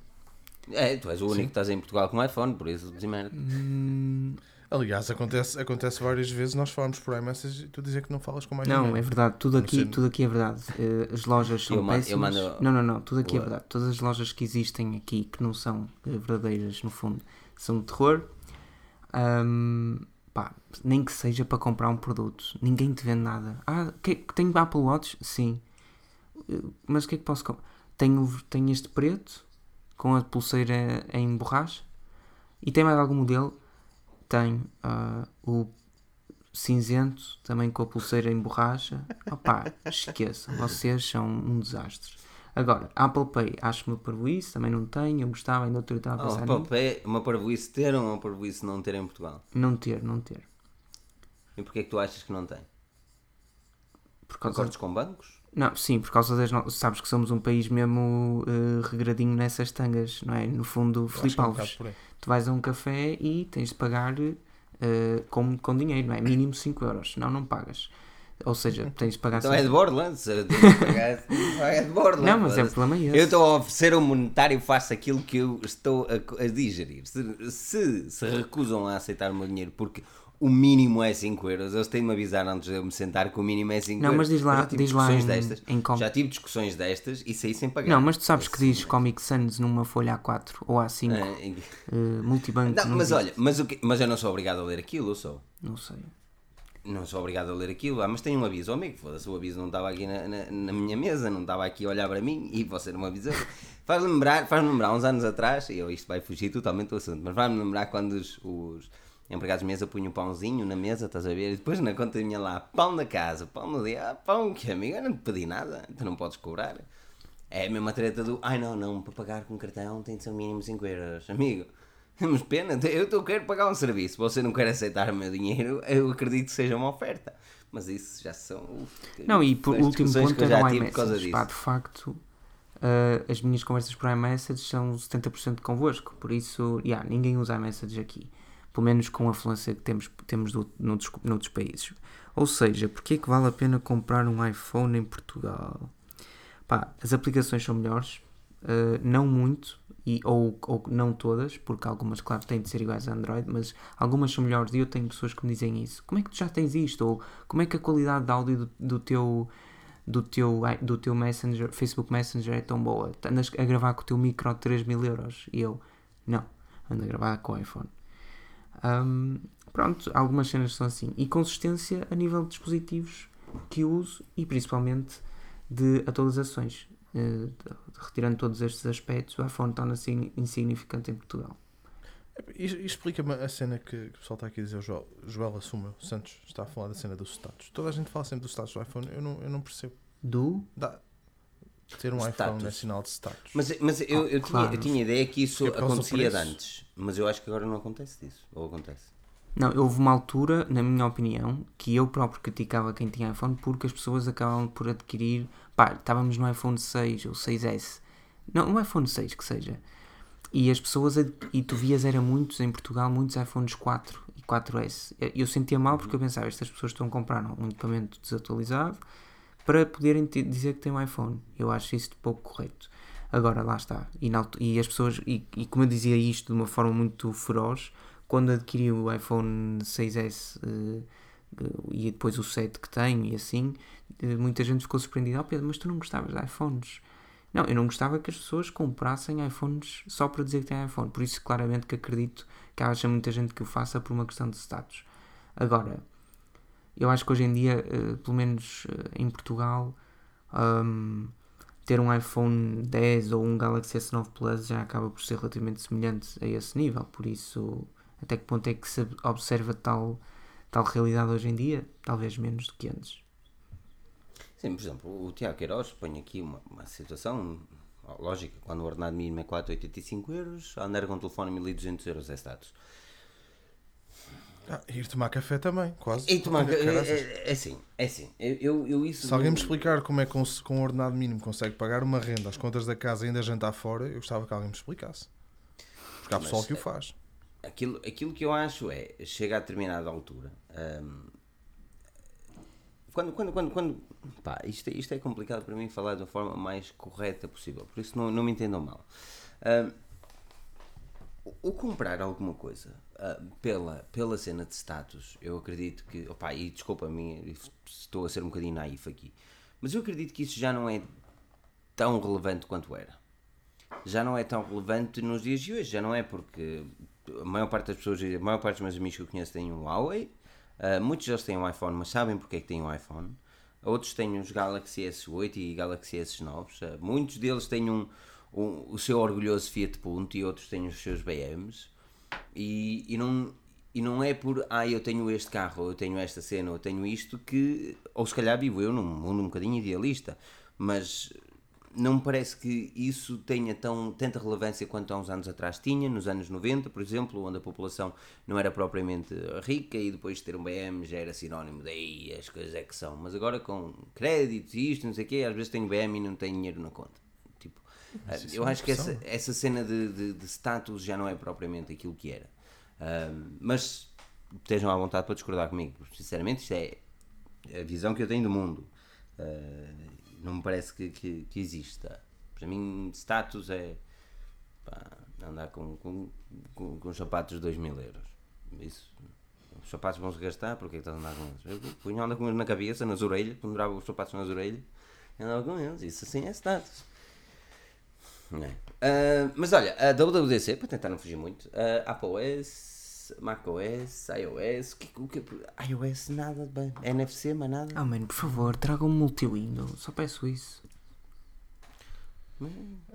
É, tu és o único que estás em Portugal com iPhone, por isso demerda. Aliás, acontece, acontece várias vezes nós falamos por iMessage e tu dizer que não falas com mais Não, ninguém. é verdade, tudo aqui, tudo aqui é verdade. Eh, as lojas são Eu ma- eu péssimas. mando- Não, não, não, tudo aqui é Boa. verdade. Todas as lojas que existem aqui, que não são eh, verdadeiras, no fundo, são de terror. Ahm, pá, nem que seja para comprar um produto. Ninguém te vende nada. Ah, que, que tenho Apple Watch? Sim. Eh, Mas o que é que posso comprar? Tenho, tenho este preto, com a pulseira em borracha. E tem mais algum modelo? Tenho ah, o cinzento, também com a pulseira em borracha. Opá, [LAUGHS] esqueçam, vocês são um desastre. Agora, Apple Pay, acho-me para isso, também não tenho, eu gostava, ainda outro estava a Oh, pensar nisso. pá, é uma parvoíce ter ou uma parvoíce não ter em Portugal? Não ter, não ter. E porquê é que tu achas que não tem? Por causa Concordes com bancos? Não, sim, por causa das. no- Sabes que somos um país mesmo eh, regradinho nessas tangas, não é? No fundo, Filipe é um Alves. por aí. Tu vais a um café e tens de pagar eh, com, com dinheiro, não é? Mínimo 5 euros, senão não pagas. Ou seja, tens de pagar Então é de Borderlands. pagar, [LAUGHS] É de Borderlands. Não, mas é o foda-se. problema é esse. Eu estou a oferecer um monetário, faço aquilo que eu estou a, a digerir. Se, se se recusam a aceitar o meu dinheiro porque o mínimo é 5 euros, eles têm de me avisar antes de eu me sentar que o mínimo é 5 Não, euros. mas diz lá- Eu já tive diz lá discussões em- destas. em com- Já tive discussões destas e saí sem pagar. Não, mas tu sabes que Esse diz mesmo. Comic Sans numa folha A4 ou A5, É, eh, multibanco. Não, mas existe. olha, mas, o que- mas eu não sou obrigado a ler aquilo, eu sou. Não sei. Não sou obrigado a ler aquilo, ah, mas tem um aviso, oh, amigo, foda-se, o aviso não estava aqui na, na, na minha mesa, não estava aqui a olhar para mim e você não me avisou. [LAUGHS] Faz-me lembrar, faz lembrar uns anos atrás, e eu, isto vai fugir totalmente do assunto, mas faz-me lembrar quando os, os empregados de mesa punham o pãozinho na mesa, estás a ver? E depois na conta tinha lá, pão da casa, pão do dia, ah, pão que amigo, eu não te pedi nada, tu não podes cobrar. É a mesma treta do, ai não, não, para pagar com cartão tem de ser mínimo 5 euros, amigo. [LAUGHS] Temos pena, eu tô- quero pagar um serviço, você não quer aceitar o meu dinheiro, eu acredito que seja uma oferta. Mas isso já são. uf, Não, e por último ponto eu era o tive por causa iMessage. Pá, disso. de facto, eh, as minhas conversas por iMessage são 70% convosco, por isso, yeah, ninguém usa iMessage aqui. Pelo menos com a fluência que temos, temos do, noutros, noutros países. Ou seja, porque é que vale a pena comprar um iPhone em Portugal? Pá, as aplicações são melhores, eh, não muito, e, ou, ou não todas, porque algumas, claro, têm de ser iguais a Android, mas algumas são melhores e eu tenho pessoas que me dizem isso. Como é que tu já tens isto? Ou como é que a qualidade de áudio do, do teu do teu, do teu Messenger, Facebook Messenger é tão boa? Andas a gravar com o teu micro de 3 mil euros? E eu, não, ando a gravar com o iPhone. Ahm, pronto, algumas cenas são assim. E consistência a nível de dispositivos que uso e principalmente de atualizações. eh, retirando todos estes aspectos, o iPhone torna-se insignificante em Portugal. Explica-me a cena que, que o pessoal está aqui a dizer, o Joel, Joel Assuma, o Santos está a falar da cena dos status. Toda a gente fala sempre dos status do iPhone, eu não, eu não percebo. Do? Dá, ter um Status. iPhone é sinal de status. Mas, mas eu, eu, Ah, claro. tinha, eu tinha ideia que isso É acontecia de antes. Mas eu acho que agora não acontece disso. Ou acontece. Não, houve uma altura, na minha opinião, que eu próprio criticava quem tinha iPhone porque as pessoas acabavam por adquirir. Pá, estávamos no iPhone 6 ou 6S. Não, no iPhone 6 que seja. E as pessoas. E tu vias, era muitos em Portugal, muitos iPhones 4 e 4S. Eu- Eu sentia mal porque eu pensava, estas pessoas estão a comprar um equipamento desatualizado para poderem dizer que tem um iPhone. Eu acho isso de pouco correto. Agora, lá está. E, na e as pessoas, e, e como eu dizia isto de uma forma muito feroz, quando adquiri o iPhone 6S eh, eh, e depois o 7 que tenho e assim, eh, muita gente ficou surpreendida. Oh Pedro, mas tu não gostavas de iPhones? Não, eu não gostava que as pessoas comprassem iPhones só para dizer que têm iPhone. Por isso, claramente, que acredito que haja muita gente que o faça por uma questão de status. Agora, eu acho que hoje em dia, eh, pelo menos eh, em Portugal, hum, ter um iPhone 10 ou um Galaxy S9 Plus já acaba por ser relativamente semelhante a esse nível. Por isso, até que ponto é que se observa tal, tal realidade hoje em dia? Talvez menos do que antes. Sim, por exemplo, o Tiago Queiroz põe aqui uma, uma situação lógica. Quando o ordenado mínimo é 4,85 euros, a andar com o telefone 1.200 euros é status. Ah, ir tomar café também, quase. E tomar, é, Caraças. é, é assim, é assim. Eu, eu, isso Se alguém me explicar como é que com, com um ordenado mínimo consegue pagar uma renda, as contas da casa e ainda jantar fora, eu gostava que alguém me explicasse. Porque há Mas, pessoal que o faz. Aquilo, aquilo que eu acho é, chega a determinada altura. hum, quando, quando, quando, quando pá, isto, é- isto é complicado para mim falar da forma mais correta possível, por isso não, não me entendam mal. Hum, o- comprar alguma coisa ah, pela, pela cena de status, eu acredito que, opá, e desculpa a mim, estou a ser um bocadinho naif aqui, mas eu acredito que isso já não é tão relevante quanto era. Já não é tão relevante nos dias de hoje, já não é porque a maior parte das pessoas, a maior parte dos meus amigos que eu conheço têm um Huawei, ah, muitos deles têm um iPhone, mas sabem porque é que têm um iPhone, outros têm os Galaxy S8 e Galaxy S9, ah, muitos deles têm um, um- o seu orgulhoso Fiat Punto e outros têm os seus BMs, e, e não... E não é por, ah, eu tenho este carro, eu tenho esta cena, eu tenho isto, que. Ou se calhar vivo eu num mundo um bocadinho idealista, mas não me parece que isso tenha tão, tanta relevância quanto há uns anos atrás tinha, nos anos 90, por exemplo, onde a população não era propriamente rica e depois de ter um BM já era sinónimo de "Ei, as coisas é que são. Mas agora com créditos e isto, não sei o quê, às vezes tenho BM e não tenho dinheiro na conta. Isso eu é acho que essa, essa cena de, de, de status já não é propriamente aquilo que era. Ahm, mas estejam à vontade para discordar comigo. Sinceramente, isto é a visão que eu tenho do mundo. Ah, não me parece que, que, que exista. Para mim, status é pá, andar com, com, com, com sapatos de 2 mil euros. Isso, os sapatos vão se gastar, porque é que estás a andar com eles? Eu punha anda com eles na cabeça, nas orelhas, pendurava os sapatos nas orelhas e andava com eles. Isso assim é status. É? Ah, mas olha, a WWDC, para tentar não fugir muito, Apple OS, macOS, iOS, o que, o que, iOS nada, bem, NFC, mas nada. Ah, mano, por favor, traga um multi-window. Só peço isso.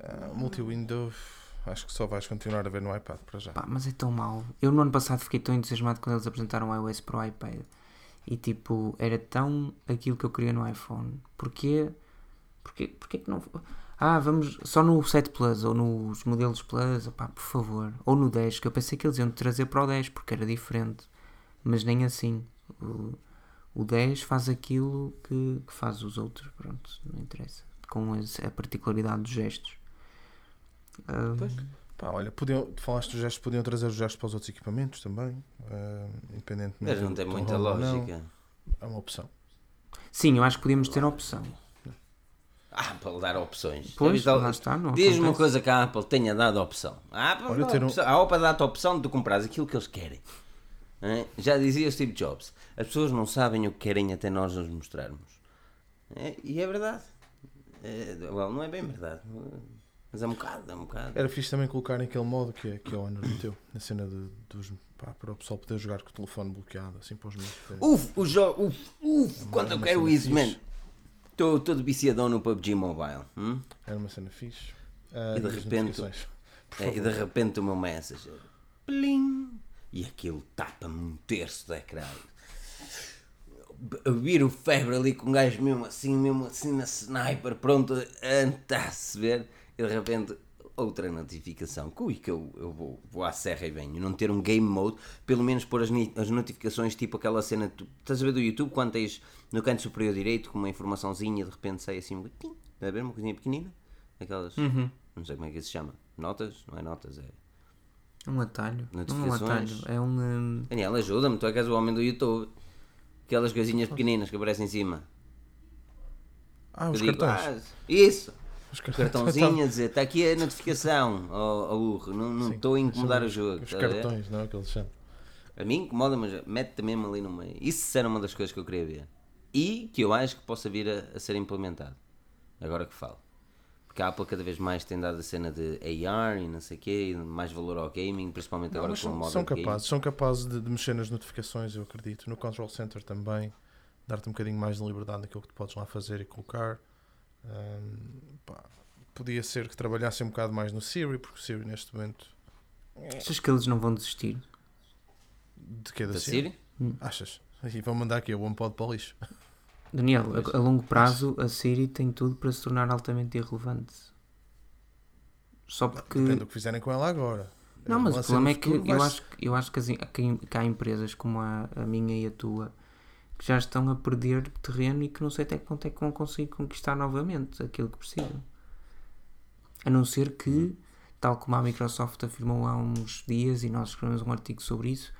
Ah, Multi-window, acho que só vais continuar a ver no iPad para já. Pá, mas é tão mau. Eu no ano passado fiquei tão entusiasmado quando eles apresentaram o iOS para o iPad. E tipo, era tão aquilo que eu queria no iPhone. Porquê? Porquê, porquê que não. Ah, vamos só no 7 Plus ou nos modelos Plus, opá, por favor. Ou no 10, que eu pensei que eles iam trazer para o 10 porque era diferente. Mas nem assim. O, o 10 faz aquilo que, que faz os outros. Pronto, não interessa. Com a particularidade dos gestos. Ah, Pá, olha, podiam, tu falaste dos gestos, podiam trazer os gestos para os outros equipamentos também, ah, independentemente. Mas não do tem muita ou não, lógica. É uma opção. sim, eu acho que podíamos ter a opção. Ah, para dar opções. Pois, lá está, não Diz-me uma coisa que a Apple tenha dado opção. A Apple, Olha, dá ter um- opção. a Apple dá-te a opção de tu comprares aquilo que eles querem. É? Já dizia Steve Jobs: as pessoas não sabem o que querem até nós nos mostrarmos. É, e é verdade. É, well, não é bem verdade. Mas é um bocado, é um bocado. Era fixe também colocar aquele modo que, é- que é o Honor meteu, na cena de, dos. Pá, para o pessoal poder jogar com o telefone bloqueado, assim para os meus. Uf, o jogo, uf, uf, quando eu quero isso, fixe. Estou todo viciadão no PUBG Mobile. hum? Era uma cena fixe. Ah, E de repente- [LAUGHS] É, e de repente o meu Messenger. Plim! E aquilo tapa-me um terço da ecrã. Viro febre ali com um gajo mesmo assim, mesmo assim na sniper, pronto a se ver. E de repente outra notificação. Ui, que eu, eu vou, vou à serra e venho. Não ter um game mode, pelo menos pôr as, as notificações, tipo aquela cena. Tu, estás a ver do YouTube quando tens no canto superior direito com uma informaçãozinha de repente sai assim um. Tim, Está a ver? Uma coisinha pequenina? Aquelas. Não sei como é que se chama. Notas? Não é notas, é. Um atalho. Não é um Notificações. atalho. É um. hum, Daniel, ajuda-me, tu é que és o homem do YouTube. Aquelas coisinhas pequeninas que aparecem em cima. Ah, os digo, cartões. "Ah, isso! Os cartãozinho a [LAUGHS] dizer, está aqui a notificação, ó urro, não estou a incomodar o jogo. Os ver? cartões, não é o que eles chamam. A mim incomoda, mas mete-te mesmo ali no meio. Isso era uma das coisas que eu queria ver. E que eu acho que possa vir a, a ser implementado. Agora que falo. Porque a Apple cada vez mais tem dado a cena de AR e não sei o quê, e mais valor ao gaming, principalmente Não, agora com o modo são capazes, são capazes de, de mexer nas notificações, eu acredito. No Control Center também, dar-te um bocadinho mais de liberdade naquilo que tu podes lá fazer e colocar. Podia ser que trabalhassem um bocado mais no Siri, porque o Siri neste momento. Achas que eles não vão desistir? De que é da, Da Siri? Siri? Achas? E vão mandar aqui o HomePod para o lixo. Daniel, a, a longo prazo a Siri tem tudo para se tornar altamente irrelevante. Só porque. Depende do que fizerem com ela agora. Não, mas o problema é que eu acho, que- eu acho que, as, que, que há empresas como a, a minha e a tua que já estão a perder terreno e que não sei até que ponto é que vão conseguir conquistar novamente aquilo que precisam. A não ser que, tal como a Microsoft afirmou há uns dias e nós escrevemos um artigo sobre isso,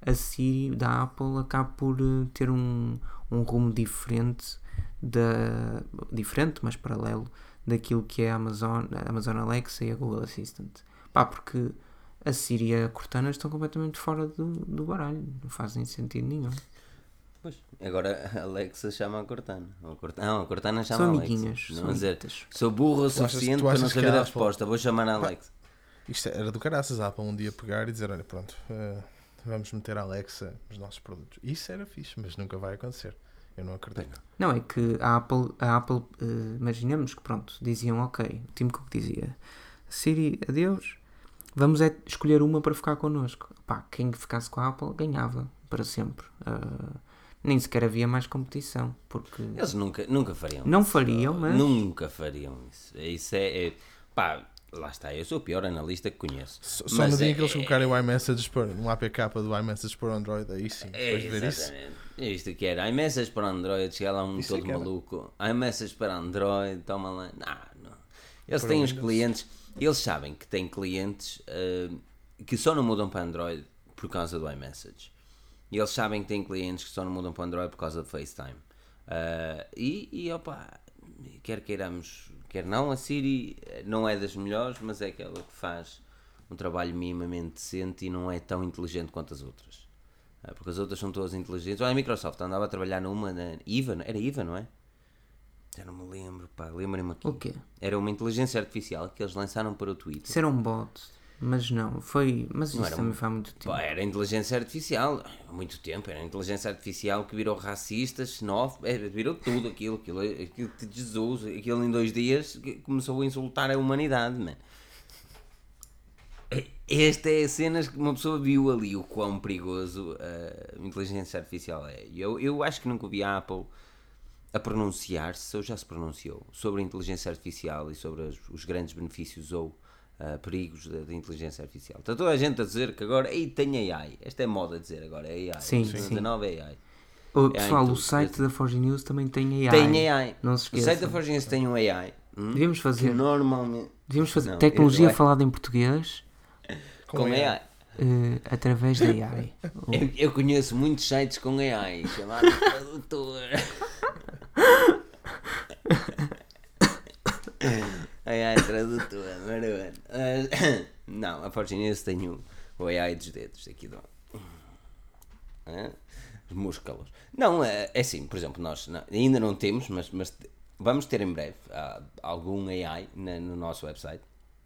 a Siri da Apple acaba por eh, ter um, um rumo diferente da diferente, mas paralelo daquilo que é a Amazon, a Amazon Alexa e a Google Assistant. Pá, porque a Siri e a Cortana estão completamente fora do, do baralho, não fazem sentido nenhum. Pois. Agora a Alexa chama a Cortana. Ou a Cortana, não, a Cortana chama São a Alexa. Não dizer, amiguitas. sou burro o suficiente para não que saber a resposta. Vou chamar a Alexa. Isto era do caraças a Apple um dia pegar e dizer: olha, pronto, eh, vamos meter a Alexa nos nossos produtos. Isso era fixe, mas nunca vai acontecer. Eu não acredito. Não, é que a Apple, a Apple eh, imaginemos que pronto, diziam ok, o Tim Cook dizia Siri, adeus, vamos é escolher uma para ficar connosco. Pá, quem ficasse com a Apple ganhava para sempre. Ah, nem sequer havia mais competição, porque Eles nunca, nunca fariam não isso. fariam, mas Nunca fariam isso. Isso é, é- Pá, lá está. Eu sou o pior analista que conheço. Só, só no dia é- em que eles colocarem o iMessage por, um APK do iMessage por Android, aí sim, É, depois de ver isso. exatamente. É isto que era. iMessage para Android, chega lá um Isso é todo que era. maluco. iMessage para Android, toma lá. Não, não. Eles Para têm os Windows. clientes, eles sabem que têm clientes ah, que só não mudam para Android por causa do iMessage. E eles sabem que têm clientes que só não mudam para Android por causa do FaceTime. Ah, e, e opa, quer queiramos, quer não, a Siri não é das melhores, mas é aquela que faz um trabalho minimamente decente e não é tão inteligente quanto as outras. Ah, Porque as outras são todas inteligentes. Olha, a Microsoft andava a trabalhar numa na IVA, era IVA, não é? Já não me lembro, pá, lembrem-me aqui. o quê? Era uma inteligência artificial que eles lançaram para o Twitter. Isso era um bot, mas não, foi. Mas isso era também um- foi há muito tempo. Pá, era inteligência artificial, há muito tempo, era inteligência artificial que virou racista, xenófobo, virou tudo aquilo, aquilo, aquilo de Jesus, aquilo em dois dias começou a insultar a humanidade, man. Esta é a cenas que uma pessoa viu ali o quão perigoso a inteligência artificial é. Eu, eu acho que nunca vi a Apple a pronunciar-se, ou já se pronunciou, sobre a inteligência artificial e sobre as- os grandes benefícios ou ah, perigos da, inteligência artificial. Está toda a gente a dizer que agora, ei, tem AI. Esta é moda dizer agora, é AI. Sim, 2019 é AI. O, É, pessoal, o site da Forge News também tem AI. Tem AI. Não se O site da Forge News tem um AI. hum, Devíamos que fazer, normalmente. devíamos fazer Não, tecnologia eu- falada em português [LAUGHS] Com AI. eh, através da AI. [LAUGHS] Eu, eu conheço muitos sites com AI, chamado tradutor. [LAUGHS] AI tradutor, maravilha. Mas, Não, a Forge News tem o, o AI dos dedos aqui do. Hã? Os músculos. Não, é, é assim, por exemplo, nós não- ainda não temos, mas, mas vamos ter em breve ah, algum AI na- no nosso website.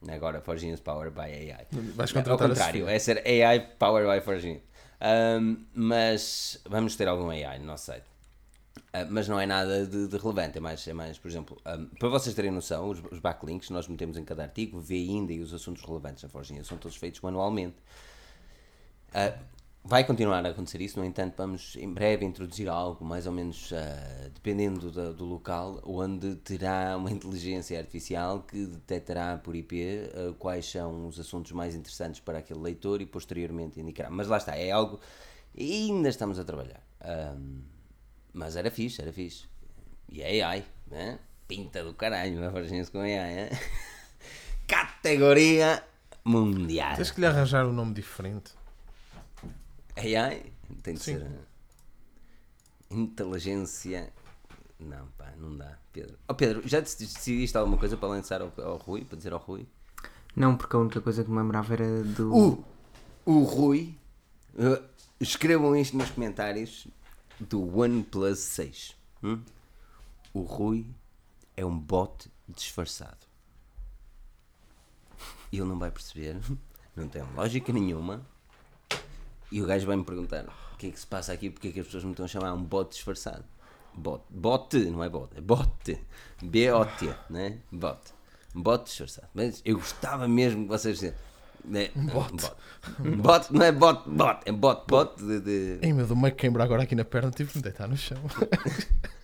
Agora, Forge News Power by AI. Vais Ao contratar a contrário, é ser AI Power by Forge News. Ahm, mas vamos ter algum AI no nosso site. Ah, mas não é nada de, de relevante, é mais, é mais por exemplo, ah, para vocês terem noção, os, os backlinks nós metemos em cada artigo, vê ainda e os assuntos relevantes na Forginha são todos feitos manualmente. Ah, vai continuar a acontecer isso, no entanto, vamos em breve introduzir algo, mais ou menos ah, dependendo da- do local, onde terá uma inteligência artificial que detectará por IP quais são os assuntos mais interessantes para aquele leitor e posteriormente indicará. Mas lá está, é algo ainda estamos a trabalhar. Ahm, mas era fixe, era fixe. E é AI, né? Pinta do caralho, a Forginha com AI, né? [LAUGHS] Categoria mundial. Tens que lhe arranjar um nome diferente. AI tem de Sim. ser uh, inteligência. Não, pá, não dá, Pedro. Oh, Pedro, já dec- decidiste alguma coisa para lançar ao, ao Rui? Para dizer ao Rui? Não, porque a única coisa que me lembrava era do. O, o Rui, uh, escrevam isto nos comentários do OnePlus 6. hum? O Rui é um bot disfarçado. Ele não vai perceber, não tem lógica nenhuma. E o gajo vai me perguntar o que é que se passa aqui, porque é que as pessoas me estão a chamar um bot disfarçado. Bot, bot, não é bot, é bot. B-O-T, né? Bot. Bot disfarçado. Mas eu gostava mesmo que vocês dissessem. Né? Bot. bot. Bot, não é bot, bot, é bot, bot de. de... Ei meu, do meio que queimar agora aqui na perna, tive que me deitar no chão. [LAUGHS]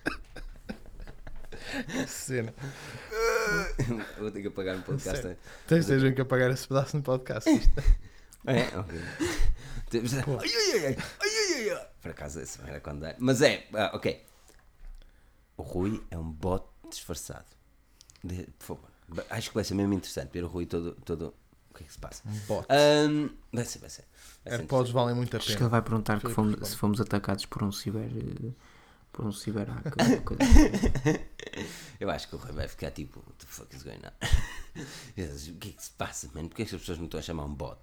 Cena. [LAUGHS] Vou ter que apagar um podcast. Sério. Tens tens mesmo que apagar esse pedaço no podcast. [LAUGHS] É, ok. Ai, ai, ai, ai, ai. Por acaso, esse era quando é. Mas é, ah, ok. O Rui é um bot disfarçado. De- por favor. Acho que vai ser mesmo interessante ver o Rui todo. todo... O que é que se passa? Um bot. Ahm, vai ser, vai ser. Vai AirPods valem muito a Acho que ele pena. vai perguntar que fomos- se fomos atacados por um ciber. eh, por um ciberhack. [LAUGHS] assim. [LAUGHS] Eu acho que o Rui vai ficar tipo, what the fuck is going on? [LAUGHS] Jesus, o que é que se passa, mano? Porquê é que as pessoas me estão a chamar um bot?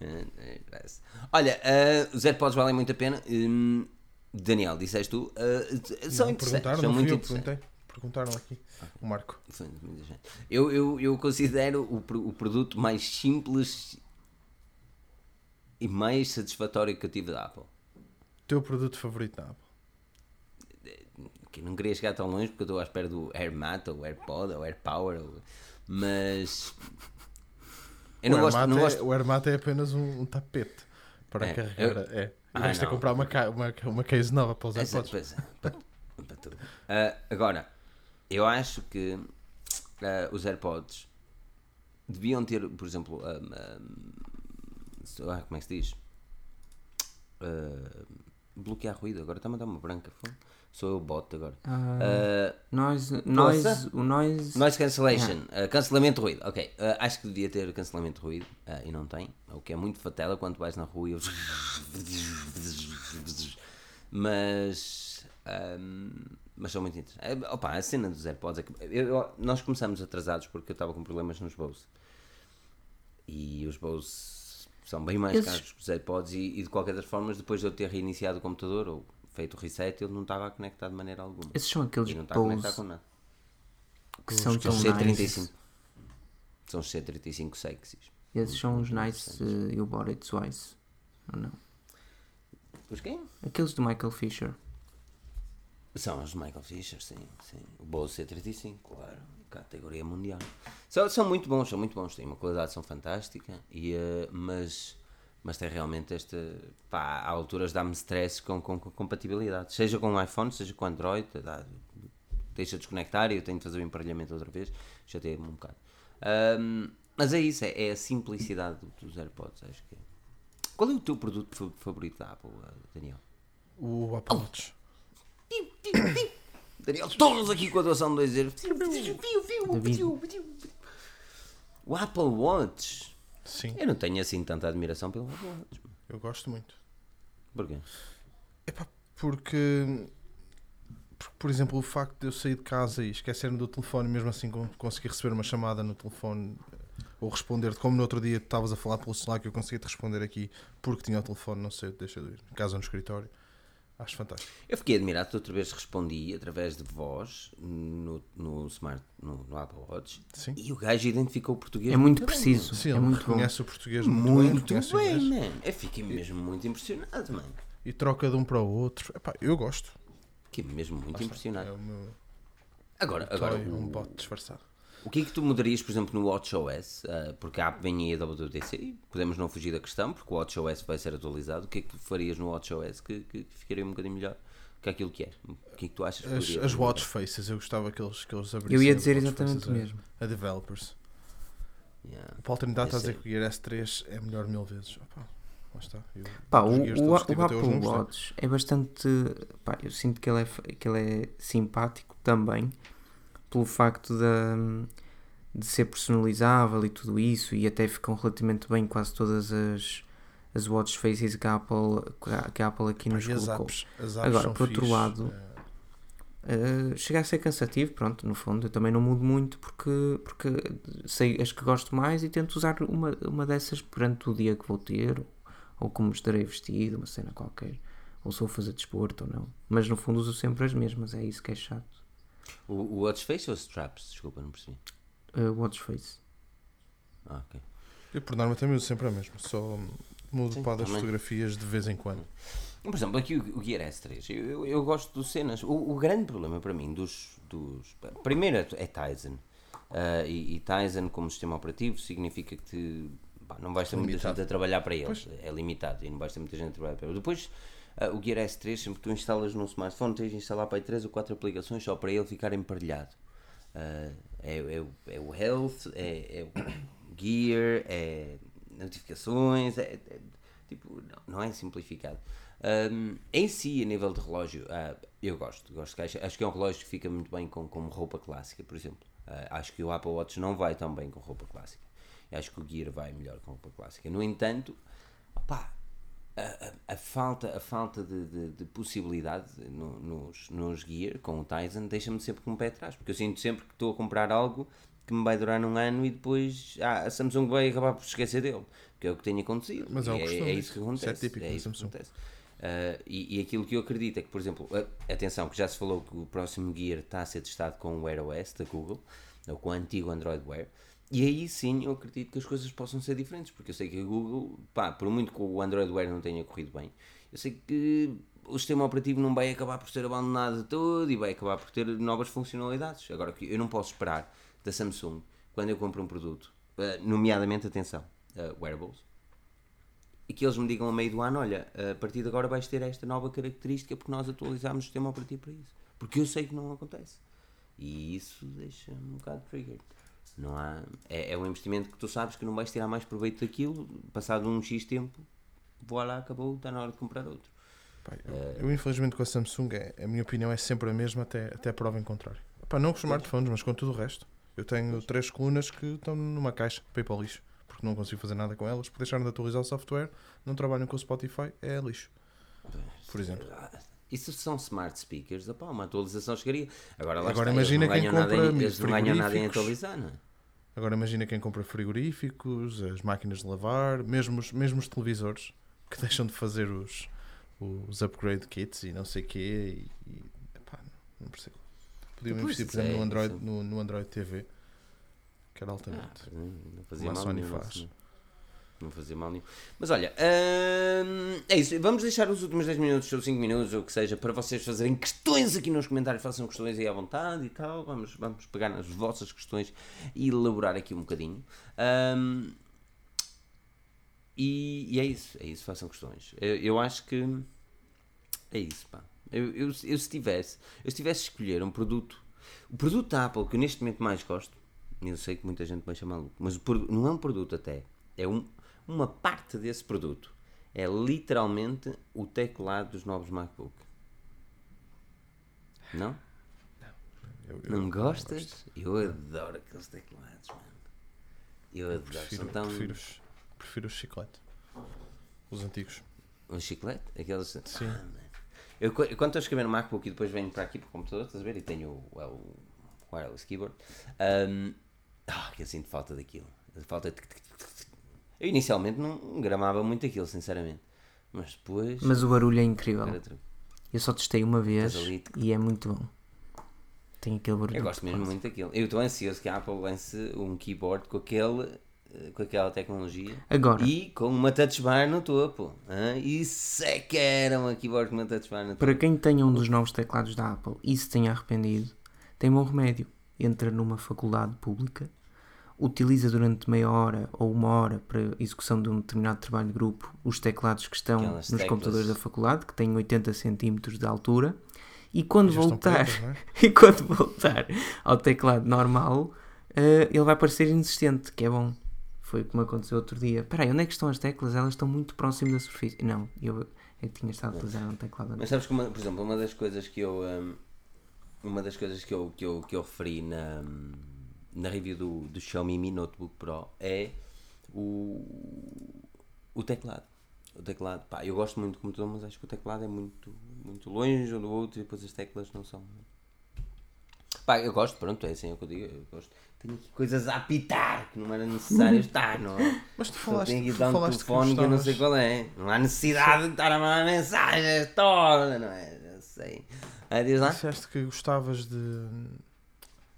Eh, eh. Olha, eh, os AirPods valem muito a pena. Hum, Daniel, disseste tu, eh, são Não, interessantes, perguntaram, são muito eu, interessantes. Perguntaram aqui. O Marco. Muita gente. Eu, eu, eu considero o, o produto mais simples e mais satisfatório que eu tive da Apple. Teu produto favorito da Apple? que não queria chegar tão longe porque eu estou à espera do AirMat ou AirPod ou AirPower, ou- mas eu não o, gosto, não é, gosto. o Airmat é apenas um, um tapete para É, carregar. eu- É. Ah, Vais ter comprar uma, uma, uma case nova para os Essa- AirPods. pois é, para, para tudo. Ah, agora, eu acho que ah, os AirPods deviam ter, por exemplo, ah, se- ah, como é que se diz? Ah, bloquear ruído, agora está-me a dar uma branca. Sou eu o bot agora. Ah, Ah, noise, noise, o noise. Noise cancellation, uh, cancelamento de ruído, ok. Uh, acho que devia ter cancelamento de ruído uh, e não tem, o que é muito fatela quando vais na rua e eu... [LAUGHS] Mas. um, mas são muito interessantes. É, opa, a cena dos AirPods é que eu- eu- nós começamos atrasados porque eu estava com problemas nos Bose. E os Bose são bem mais caros que os AirPods e, e de qualquer das formas, depois de eu ter reiniciado o computador ou feito o reset, ele não estava conectado de maneira alguma. Esses são aqueles E não está conectado Bose com nada. que são São tão os nice. C35. São os C35 sexys. Esses são os nice uh, you bought it twice. Ou não? Os quem? Aqueles do Michael Fisher. São os Michael Fisher, sim, sim. O Bose C35, claro. Categoria mundial. São, são muito bons, são muito bons. Têm uma qualidade, são fantástica. E, eh, mas, mas tem realmente esta. Pá, há alturas dá-me stress com, com, com compatibilidade. Seja com o iPhone, seja com o Android. Dá, deixa desconectar e eu tenho de fazer o emparelhamento outra vez. Já teve um bocado. Ahm, mas é isso, é, é a simplicidade dos AirPods, acho que é. Qual é o teu produto fa- favorito da Apple, eh, Daniel? O Apple Watch. [COUGHS] Daniel, todos aqui com a doação de 2 euros. O Apple Watch. Sim, Eu não tenho assim tanta admiração pelo Apple Watch. eu gosto muito. Porquê? Epá, porque, porque, por exemplo, o facto de eu sair de casa e esquecer-me do telefone, mesmo assim con- conseguir receber uma chamada no telefone ou responder, como no outro dia tu estavas a falar pelo celular que eu consegui te responder aqui porque tinha o telefone, não sei, deixa de ir, em casa ou no escritório. Acho fantástico. Eu fiquei admirado que outra vez respondi através de voz no, no Smart, no, no Apple Watch Sim. e o gajo identificou o português. É muito bem, preciso. Sim, é ele muito bom. reconhece o português muito, bem, Muito bem, inglês mano. Eu fiquei mesmo muito impressionado, mano. e troca de um para o outro. Epá, eu gosto. Fiquei mesmo muito está. impressionado. É o meu Agora, agora toy, um o, bot disfarçado. O que é que tu mudarias, por exemplo, no WatchOS? Ah, porque há vem aí a WWDC e podemos não fugir da questão, porque o WatchOS vai ser atualizado. O que é que tu farias no WatchOS que, que ficaria um bocadinho melhor que aquilo que é? O que é que tu achas que As, as watch faces, eu gostava que eles, que eles abrissem. Eu ia dizer exatamente o a- mesmo. A developers. Yeah. O Paulo Trindade está a dizer que o Gear S3 é melhor mil vezes. Opa, lá está. Eu, Pá, o, o, o Apple. Watch é bastante. Pá, eu sinto que ele é, que ele é simpático também pelo facto de, de ser personalizável e tudo isso, e até ficam relativamente bem quase todas as, as watch faces que a Apple, que a- Apple aqui nos e as colocou. apps, as apps Agora, por outro fixe, lado, eh, Uh, chega a ser cansativo, pronto, no fundo. Eu também não mudo muito porque, porque sei as que gosto mais e tento usar uma, uma dessas perante o dia que vou ter ou como estarei vestido, uma cena qualquer ou se vou fazer desporto ou não. Mas no fundo uso sempre as mesmas, é isso que é chato O, o Watch Face ou Straps? Desculpa, não percebi. uh, Watch Face Ah, ok. eu por norma também uso sempre a mesma. Só mudo Sim, para também. fotografias de vez em quando. Por exemplo, aqui o, o Gear S3, eu, eu, eu gosto do cenas. O, o grande problema para mim dos. dos primeiro é é Tizen. Ah, e, e Tizen, como sistema operativo, significa que te, pá, não vais ter muita Limitado. gente a trabalhar para ele. Pois. É limitado e não vais ter muita gente a trabalhar para ele. Depois, o Gear S3, sempre que tu instalas num smartphone, tens de instalar para aí 3 ou 4 aplicações só para ele ficar emparelhado. Ah, é, é, é o Health, é, é o Gear, é notificações, é, é- tipo, não, não é simplificado. Um, em si, a nível de relógio, ah, eu gosto, gosto que acho, acho que é um relógio que fica muito bem com, com roupa clássica, por exemplo. Ah, acho que o Apple Watch não vai tão bem com roupa clássica. Acho que o Gear vai melhor com roupa clássica. No entanto, opá, a, a- falta, a falta de, de- de possibilidade no- nos, nos Gear com o Tizen deixa-me sempre com o pé atrás, porque eu sinto sempre que estou a comprar algo que me vai durar um ano e depois ah, a Samsung vai acabar por esquecer dele, que é o que tem acontecido. Mas é costume, é, isso que acontece. Isso é típico da isso que acontece. Ah, e, e aquilo que eu acredito é que, por exemplo, atenção, que já se falou que o próximo Gear está a ser testado com o Wear OS da Google, ou com o antigo Android Wear, e aí sim eu acredito que as coisas possam ser diferentes, porque eu sei que a Google, pá, por muito que o Android Wear não tenha corrido bem, eu sei que o sistema operativo não vai acabar por ser abandonado todo e vai acabar por ter novas funcionalidades. Agora, eu não posso esperar da Samsung, quando eu compro um produto, ah, nomeadamente, atenção, ah, wearables, e que eles me digam a meio do ano, olha, a partir de agora vais ter esta nova característica porque nós atualizámos o sistema operativo para isso. Porque eu sei que não acontece. E isso deixa-me um bocado trigger. Não há, é, é um investimento que tu sabes que não vais tirar mais proveito daquilo, passado um X tempo, vou lá, acabou, está na hora de comprar outro. Pá, eu, eu, infelizmente com a Samsung, é, a minha opinião é sempre a mesma até, até a prova em contrário. Pá, não com os smartphones, mas com tudo o resto. Eu tenho três colunas que estão numa caixa para ir para o lixo, porque não consigo fazer nada com elas, porque deixaram de atualizar o software, não trabalham com o Spotify, é lixo. Por exemplo. Isso são smart speakers, opá, uma atualização chegaria. Agora, lá Agora está, imagina quem compra em, eles não ganham nada em atualizar, não é? Agora imagina quem compra frigoríficos, as máquinas de lavar, mesmo os, mesmo os televisores, que [LAUGHS] deixam de fazer os, os upgrade kits e não sei o quê, e, e epá, não percebo. Podiam investir, por exemplo, é- no Android, no, no Android TV, que era Ah, altamente. não fazia Como a mal Sony faz. Não, não fazia mal nenhum. Mas olha, hum, é isso. Vamos deixar os últimos 10 minutos ou 5 minutos, ou o que seja, para vocês fazerem questões aqui nos comentários. Façam questões aí à vontade e tal. Vamos, vamos pegar nas vossas questões e elaborar aqui um bocadinho. Hum, e, e é isso, é isso. Façam questões. Eu, eu acho que é isso, pá. Eu, eu, eu se tivesse, eu se tivesse escolher um produto, o produto da Apple que eu neste momento mais gosto, eu sei que muita gente vai chamar maluco, mas o não é um produto até, é um, uma parte desse produto. É literalmente o teclado dos novos MacBook. Não? Eu- eu Não gostas? Eu adoro aqueles teclados, mano. Eu adoro. Prefiro, São tão. prefiro, os, prefiro os chiclete. Os antigos. Um chiclete? Aqueles. Sim. Ah, eu, eu quando estou a escrever no MacBook e depois venho para aqui para o computador, estás a ver? E tenho o, é o wireless keyboard. Um, ah, que eu sinto falta daquilo. Falta. Eu inicialmente não gramava muito aquilo, sinceramente. Mas depois. mas o barulho é incrível eu só testei uma vez e é muito bom tem aquele barulho Eu gosto mesmo muito daquilo. Eu estou ansioso que a Apple lance um keyboard com aquele eh, com aquela tecnologia. Agora, E com uma touch bar no topo. hã? Isso é que era uma keyboard com uma touch bar no topo. para quem tenha um dos novos teclados da Apple e se tenha arrependido, tem bom remédio. Entra numa faculdade pública, utiliza durante meia hora ou uma hora para execução de um determinado trabalho de grupo os teclados que estão Aquelas nos teclas. computadores da faculdade, que têm 80 cm de altura, e quando voltar, pretas, é? [LAUGHS] e quando voltar ao teclado normal, eh, ele vai parecer inexistente, que é bom. Foi como aconteceu outro dia. Espera aí, onde é que estão as teclas? Elas estão muito próximas da superfície. Não, eu é que tinha estado a utilizar um teclado Mas sabes que, uma- por exemplo, uma das coisas que eu. hum, uma das coisas que eu, que eu, que eu referi na, hum, na review do, do Xiaomi Mi Notebook Pro é o, o teclado. O teclado, pá, eu gosto muito do computador, mas acho que o teclado é muito, muito longe um do outro e depois as teclas não são. Pá, eu gosto, pronto, é assim o que eu digo. Eu gosto. Tenho aqui coisas a apitar que não era necessário estar, não é? Mas tu falaste, tenho aqui dar um falaste que telefone que eu não sei qual é. Não há necessidade de estar a mandar mensagens toda, não é? Já sei. Ah, diz lá. Disseste que gostavas de.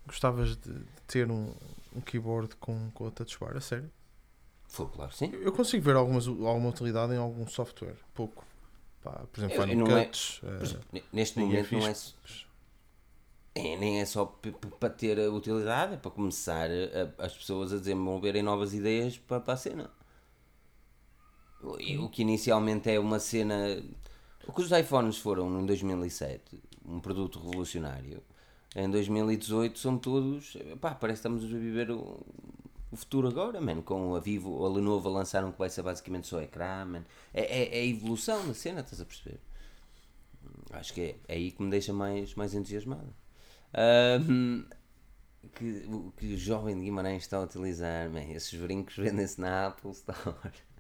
Gostavas de ter um, um keyboard com, com a touch bar, a sério? Foi, claro, sim. Eu consigo ver algumas, alguma utilidade em algum software, pouco. Pá, por exemplo, Eu- eu é- Cuts. Por exemplo, ne- Neste momento não é, é- nem é só para ter a utilidade, é para começar a- as pessoas a desenvolverem novas ideias para, para a cena. O- O que inicialmente é uma cena. O que os iPhones foram em 2007, um produto revolucionário, em 2018 são todos. Pá, parece que estamos a viver o, o futuro agora, man, com a Vivo, a Lenovo lançaram que vai ser basicamente só ecrã, man. É, é, é a evolução da cena, estás a perceber? Acho que é, é aí que me deixa mais, mais entusiasmado. Ahm, que, que o jovem de Guimarães está a utilizar, man, esses brincos [LAUGHS] vendem-se na Apple Store. [LAUGHS]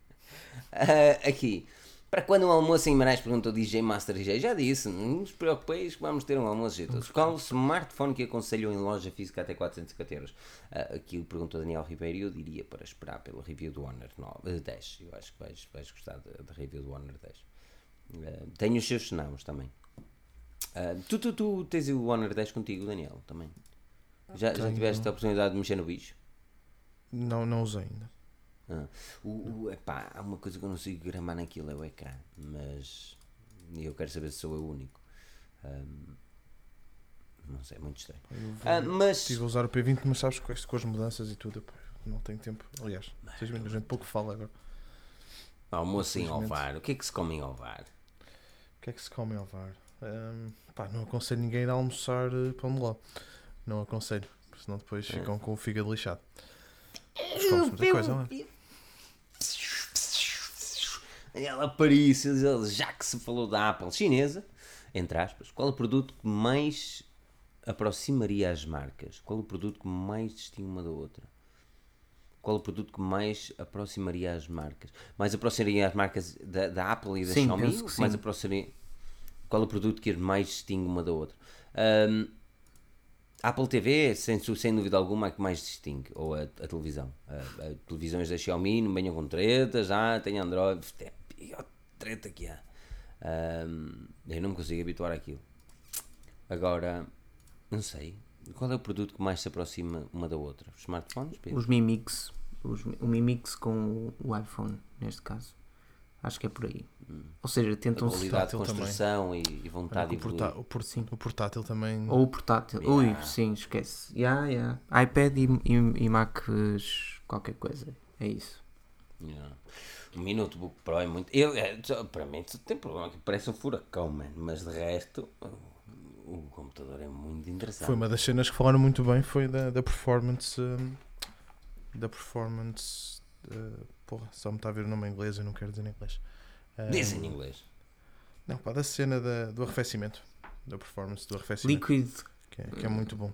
Ah, aqui, para quando um almoço em Guimarães perguntou o DJ Master DJ, já disse, não vos preocupeis que vamos ter um almoço jeitoso. Qual o smartphone que aconselham em loja física até 450 euros? Ah, aqui perguntou Daniel Ribeiro e eu diria para esperar pela review do Honor 9, eh, 10. Eu acho que vais, vais gostar da, review do Honor 10. Uh, tenho os seus cenários também. Uh, tu, tu, tu tens o Honor 10 contigo, Daniel, também. Já, já tiveste a oportunidade de mexer no bicho? Não, não usei ainda. Ah, o, o, epá, há uma coisa que eu não consigo gramar naquilo, é o ecrã. Mas eu quero saber se sou eu o único. Um, não sei, é muito estranho. Vou- Ah, mas Estive a usar o P20, mas sabes com, este- com as mudanças e tudo, não tenho tempo. Aliás, seis minutos, a gente pouco fala agora. almoço em. Ovar, o que é que se come em Ovar? O que é que se come em Alvar? Ahm, pá, não aconselho ninguém a ir almoçar eh, pão de ló. Não aconselho, senão depois É. ficam com o fígado lixado. Mas come-se muita coisa, não é? Ela Paris, já que se falou da Apple chinesa, entre aspas, qual o produto que mais aproximaria as marcas? Qual o produto que mais distingue uma da outra? Qual o produto que mais aproximaria as marcas? Mais aproximaria as marcas da, da Apple e da Sim, Xiaomi? penso que mais sim. aproximaria... Qual o produto que mais distingue uma da outra? A Apple TV, sem, sem dúvida alguma, é que mais distingue. Ou a, a televisão. A, a televisões da Xiaomi não venham com tretas, ah, tem Android. É a pior treta que há. Ahm, eu não me consigo habituar àquilo. Agora, não sei. Qual é o produto que mais se aproxima uma da outra? Os smartphones? Pedro? os Mi Mix, os, o Mi Mix com o, iPhone, neste caso. Acho que é por aí. Ou seja, A tentam se qualidade de construção e, e vontade de o, portá- o por- o portátil também. Ou o portátil. Yeah. Ui, sim, esquece. Yeah, yeah. iPad e, e, e Macs, qualquer coisa. É isso. Yeah. O Mi Notebook Pro é muito. Eu, é, para mim, tem problema que parece um furacão, man. Mas de resto, o, computador é muito interessante. Foi uma das cenas que falaram muito bem, foi da, da performance. hum, da performance. uh, porra, só me está a ver o nome em inglês, eu não quero dizer em inglês. Hum, Diz em inglês. Não, pá, da cena da, do arrefecimento. Da performance do arrefecimento. Liquid, Que é, que é muito bom.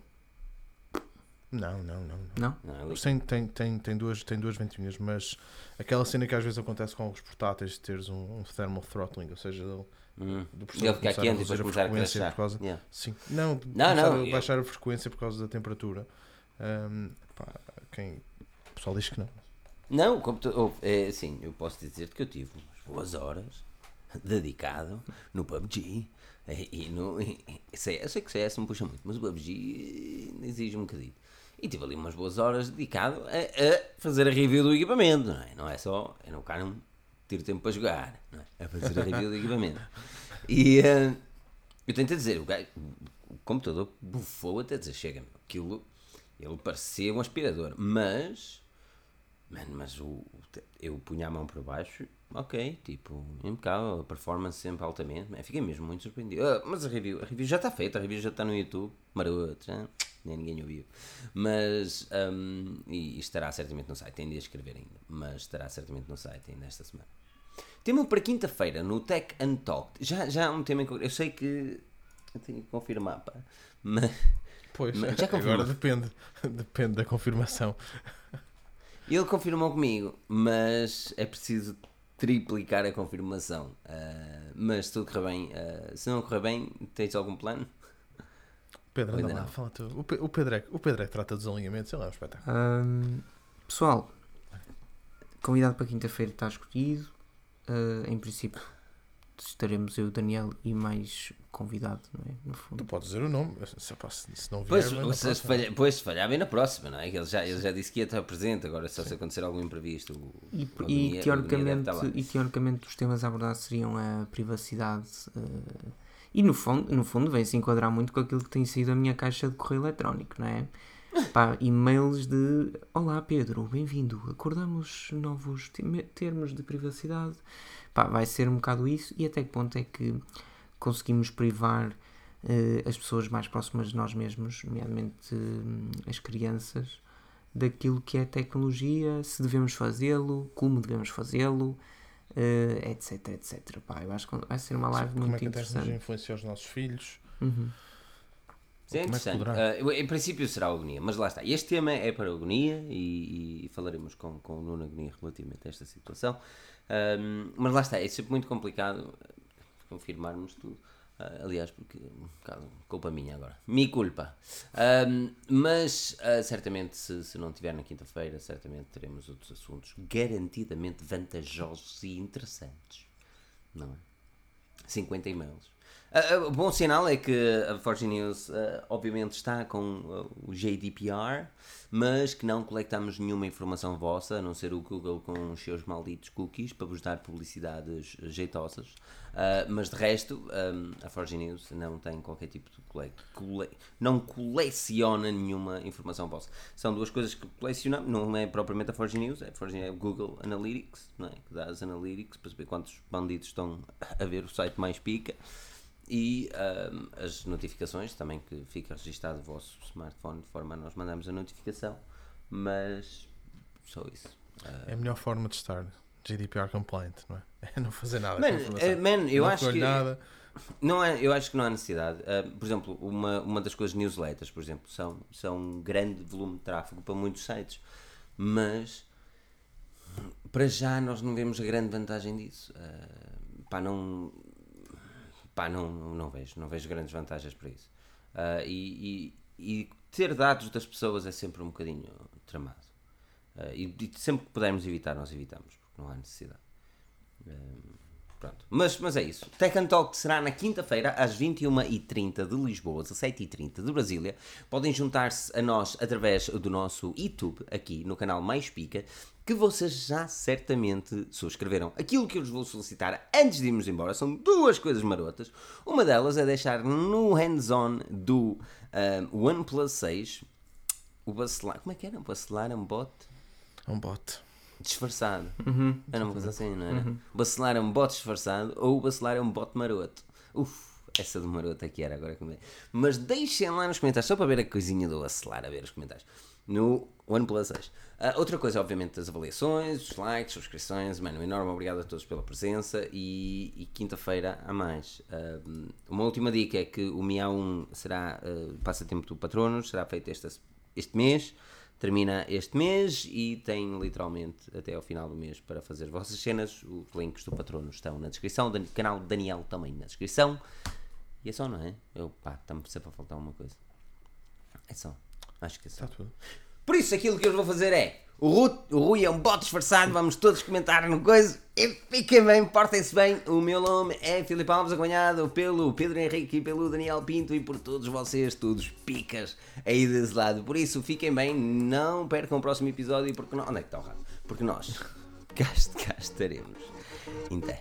Não, não, não. não. não? Não, é têm, têm, têm, têm, duas, têm duas ventoinhas, mas aquela cena que às vezes acontece com os portáteis de teres um, um thermal throttling, ou seja, do, Hum. do Ele ficar quente e depois começar a frequência crashar. por causa, Yeah. Sim, não, Não, não, a eu- baixar a frequência por causa da temperatura. Ahm, pá, quem, o pessoal diz que não. Não, o computador. É assim, eu posso dizer que eu tive umas boas horas [LAUGHS] dedicado no PUBG. E, no, e, e CS, eu sei que CS me puxa muito, mas o PUBG exige um bocadinho. E tive ali umas boas horas dedicado a, a fazer a review do equipamento, não é? Não é só, eu não quero ter tempo para jogar, não é? É fazer a review do equipamento. E eh, eu tento dizer, o, gajo- o computador bufou até dizer, chega, meu, aquilo, ele parecia um aspirador, mas, mano, mas o, eu punha a mão por baixo, ok, tipo, impecável, a performance sempre altamente, man, fiquei mesmo muito surpreendido. Ah, mas a review, a review já está feita, a review já está no YouTube, maroto, já, nem ninguém ouviu. Mas, hum, e, e estará certamente no site, tem de escrever ainda, mas estará certamente no site ainda esta semana. Tema para quinta-feira no Tech and Talk. Já, já há um tema em que eu sei que eu tenho que confirmar, pá. Mas Pois, Mas já agora depende, depende da confirmação. Ele confirmou comigo, mas é preciso triplicar a confirmação. Ah, mas se tudo correr bem, ah, se não correr bem, tens algum plano? Pedro, anda lá, fala tu. O, Pe- o, Pedro é, que- o Pedro é que trata dos alinhamentos, ele é um espetáculo. Ahm, pessoal, convidado para quinta-feira está escolhido. Ah, em princípio, estaremos eu, Daniel e mais convidado, não é? No Tu fundo. podes dizer o nome, se, se se não vier, Pois, se falha, pois, se falhar bem na próxima, não é? Ele já, ele já disse que ia estar presente, agora só se acontecer algum imprevisto. o- E, o e deve teoricamente, e teoricamente os temas a abordar seriam a privacidade eh, e no fundo, no fundo vem-se enquadrar muito com aquilo que tem sido a minha caixa de correio eletrónico, não é? Pá, e-mails de Olá Pedro, bem-vindo, acordamos novos te- termos de privacidade. Pá, vai ser um bocado isso e até que ponto é que conseguimos privar eh, as pessoas mais próximas de nós mesmos, nomeadamente hum, as crianças, daquilo que é tecnologia, se devemos fazê-lo, como devemos fazê-lo, eh, etc, etc. Pá, eu acho que vai ser uma live Como é muito que a tecnologia interessante. influencia os nossos filhos? Uhum. É é interessante. Ah, em princípio será a agonia, mas lá está. Este tema é para a agonia e, e falaremos com, com o Nuno Agonia relativamente a esta situação. Ahm, mas lá está, é sempre muito complicado confirmarmos tudo. Ah, aliás, porque um bocado culpa minha agora. Mi culpa. Ahm, mas ah, certamente, se, se não tiver na quinta-feira, certamente teremos outros assuntos garantidamente vantajosos e interessantes. Não é? 50 e-mails. O bom sinal é que a Forge News ah, obviamente está com o GDPR, mas que não coletamos nenhuma informação vossa, a não ser o Google com os seus malditos cookies para vos dar publicidades jeitosas. Mas de resto, ah, a Forge News não tem qualquer tipo de cole... cole- não coleciona nenhuma informação vossa. São duas coisas que colecionamos, não é propriamente a Forge News, é Forge é o Google Analytics, não é? que dá as Analytics para saber quantos bandidos estão a ver o site mais pica e ahm, as notificações também que fica registado o vosso smartphone de forma a nós mandarmos a notificação mas só isso Ah, É a melhor forma de estar GDPR compliant, não é? [LAUGHS] É não fazer nada. com Man, eh, man, eu não acho que nada. não é, eu acho que não há necessidade Ah, por exemplo uma, uma das coisas newsletters por exemplo são, são um grande volume de tráfego para muitos sites mas para já nós não vemos a grande vantagem disso pá, não pá, não, não vejo, não vejo grandes vantagens para isso. Ah, e, e- e ter dados das pessoas é sempre um bocadinho tramado. Ah, e, e sempre que pudermos evitar, nós evitamos, porque não há necessidade. Ah, pronto. Mas, mas é isso. Tech and Talk será na quinta-feira, às 21h30 de Lisboa, 17h30 de Brasília. Podem juntar-se a nós através do nosso YouTube, aqui no canal Mais Pica, que vocês já certamente subscreveram. Aquilo que eu vos vou solicitar antes de irmos embora são duas coisas marotas. Uma delas é deixar no hands-on do ah, OnePlus 6 o bacelar. Como é que era? Bacelar um bot? É um bot. Disfarçado. Uhum. Era uma coisa assim, não era? O bacelar é um bote disfarçado ou o bacelar é um bote maroto. Uf, essa do maroto aqui era agora que me... Mas deixem lá nos comentários, só para ver a coisinha do bacelar, a ver os comentários. No OnePlus 6. Ah, outra coisa, obviamente, as avaliações, os likes, subscrições. Mano, um enorme obrigado a todos pela presença e, e quinta-feira há mais. Ah, uma última dica é que o Miau 1 será ah, passatempo do Patronos, será feito este, este mês termina este mês e tem literalmente até ao final do mês para fazer as vossas cenas. Os links do patrono estão na descrição, o canal do Daniel também na descrição. E é só, não é? Eu, pá, está-me sempre a faltar uma coisa. É só. Acho que é só. Está tudo. Por isso, aquilo que eu vou fazer é O Rui, o Rui é um bot disfarçado, vamos todos comentar no coisa. E fiquem bem, portem-se bem. O meu nome é Filipe Alves, acompanhado pelo Pedro Henrique e pelo Daniel Pinto e por todos vocês, todos picas aí desse lado. Por isso, fiquem bem, não percam o próximo episódio, porque não... Onde é que está o rato? Porque nós [LAUGHS] cá, estaremos. Então.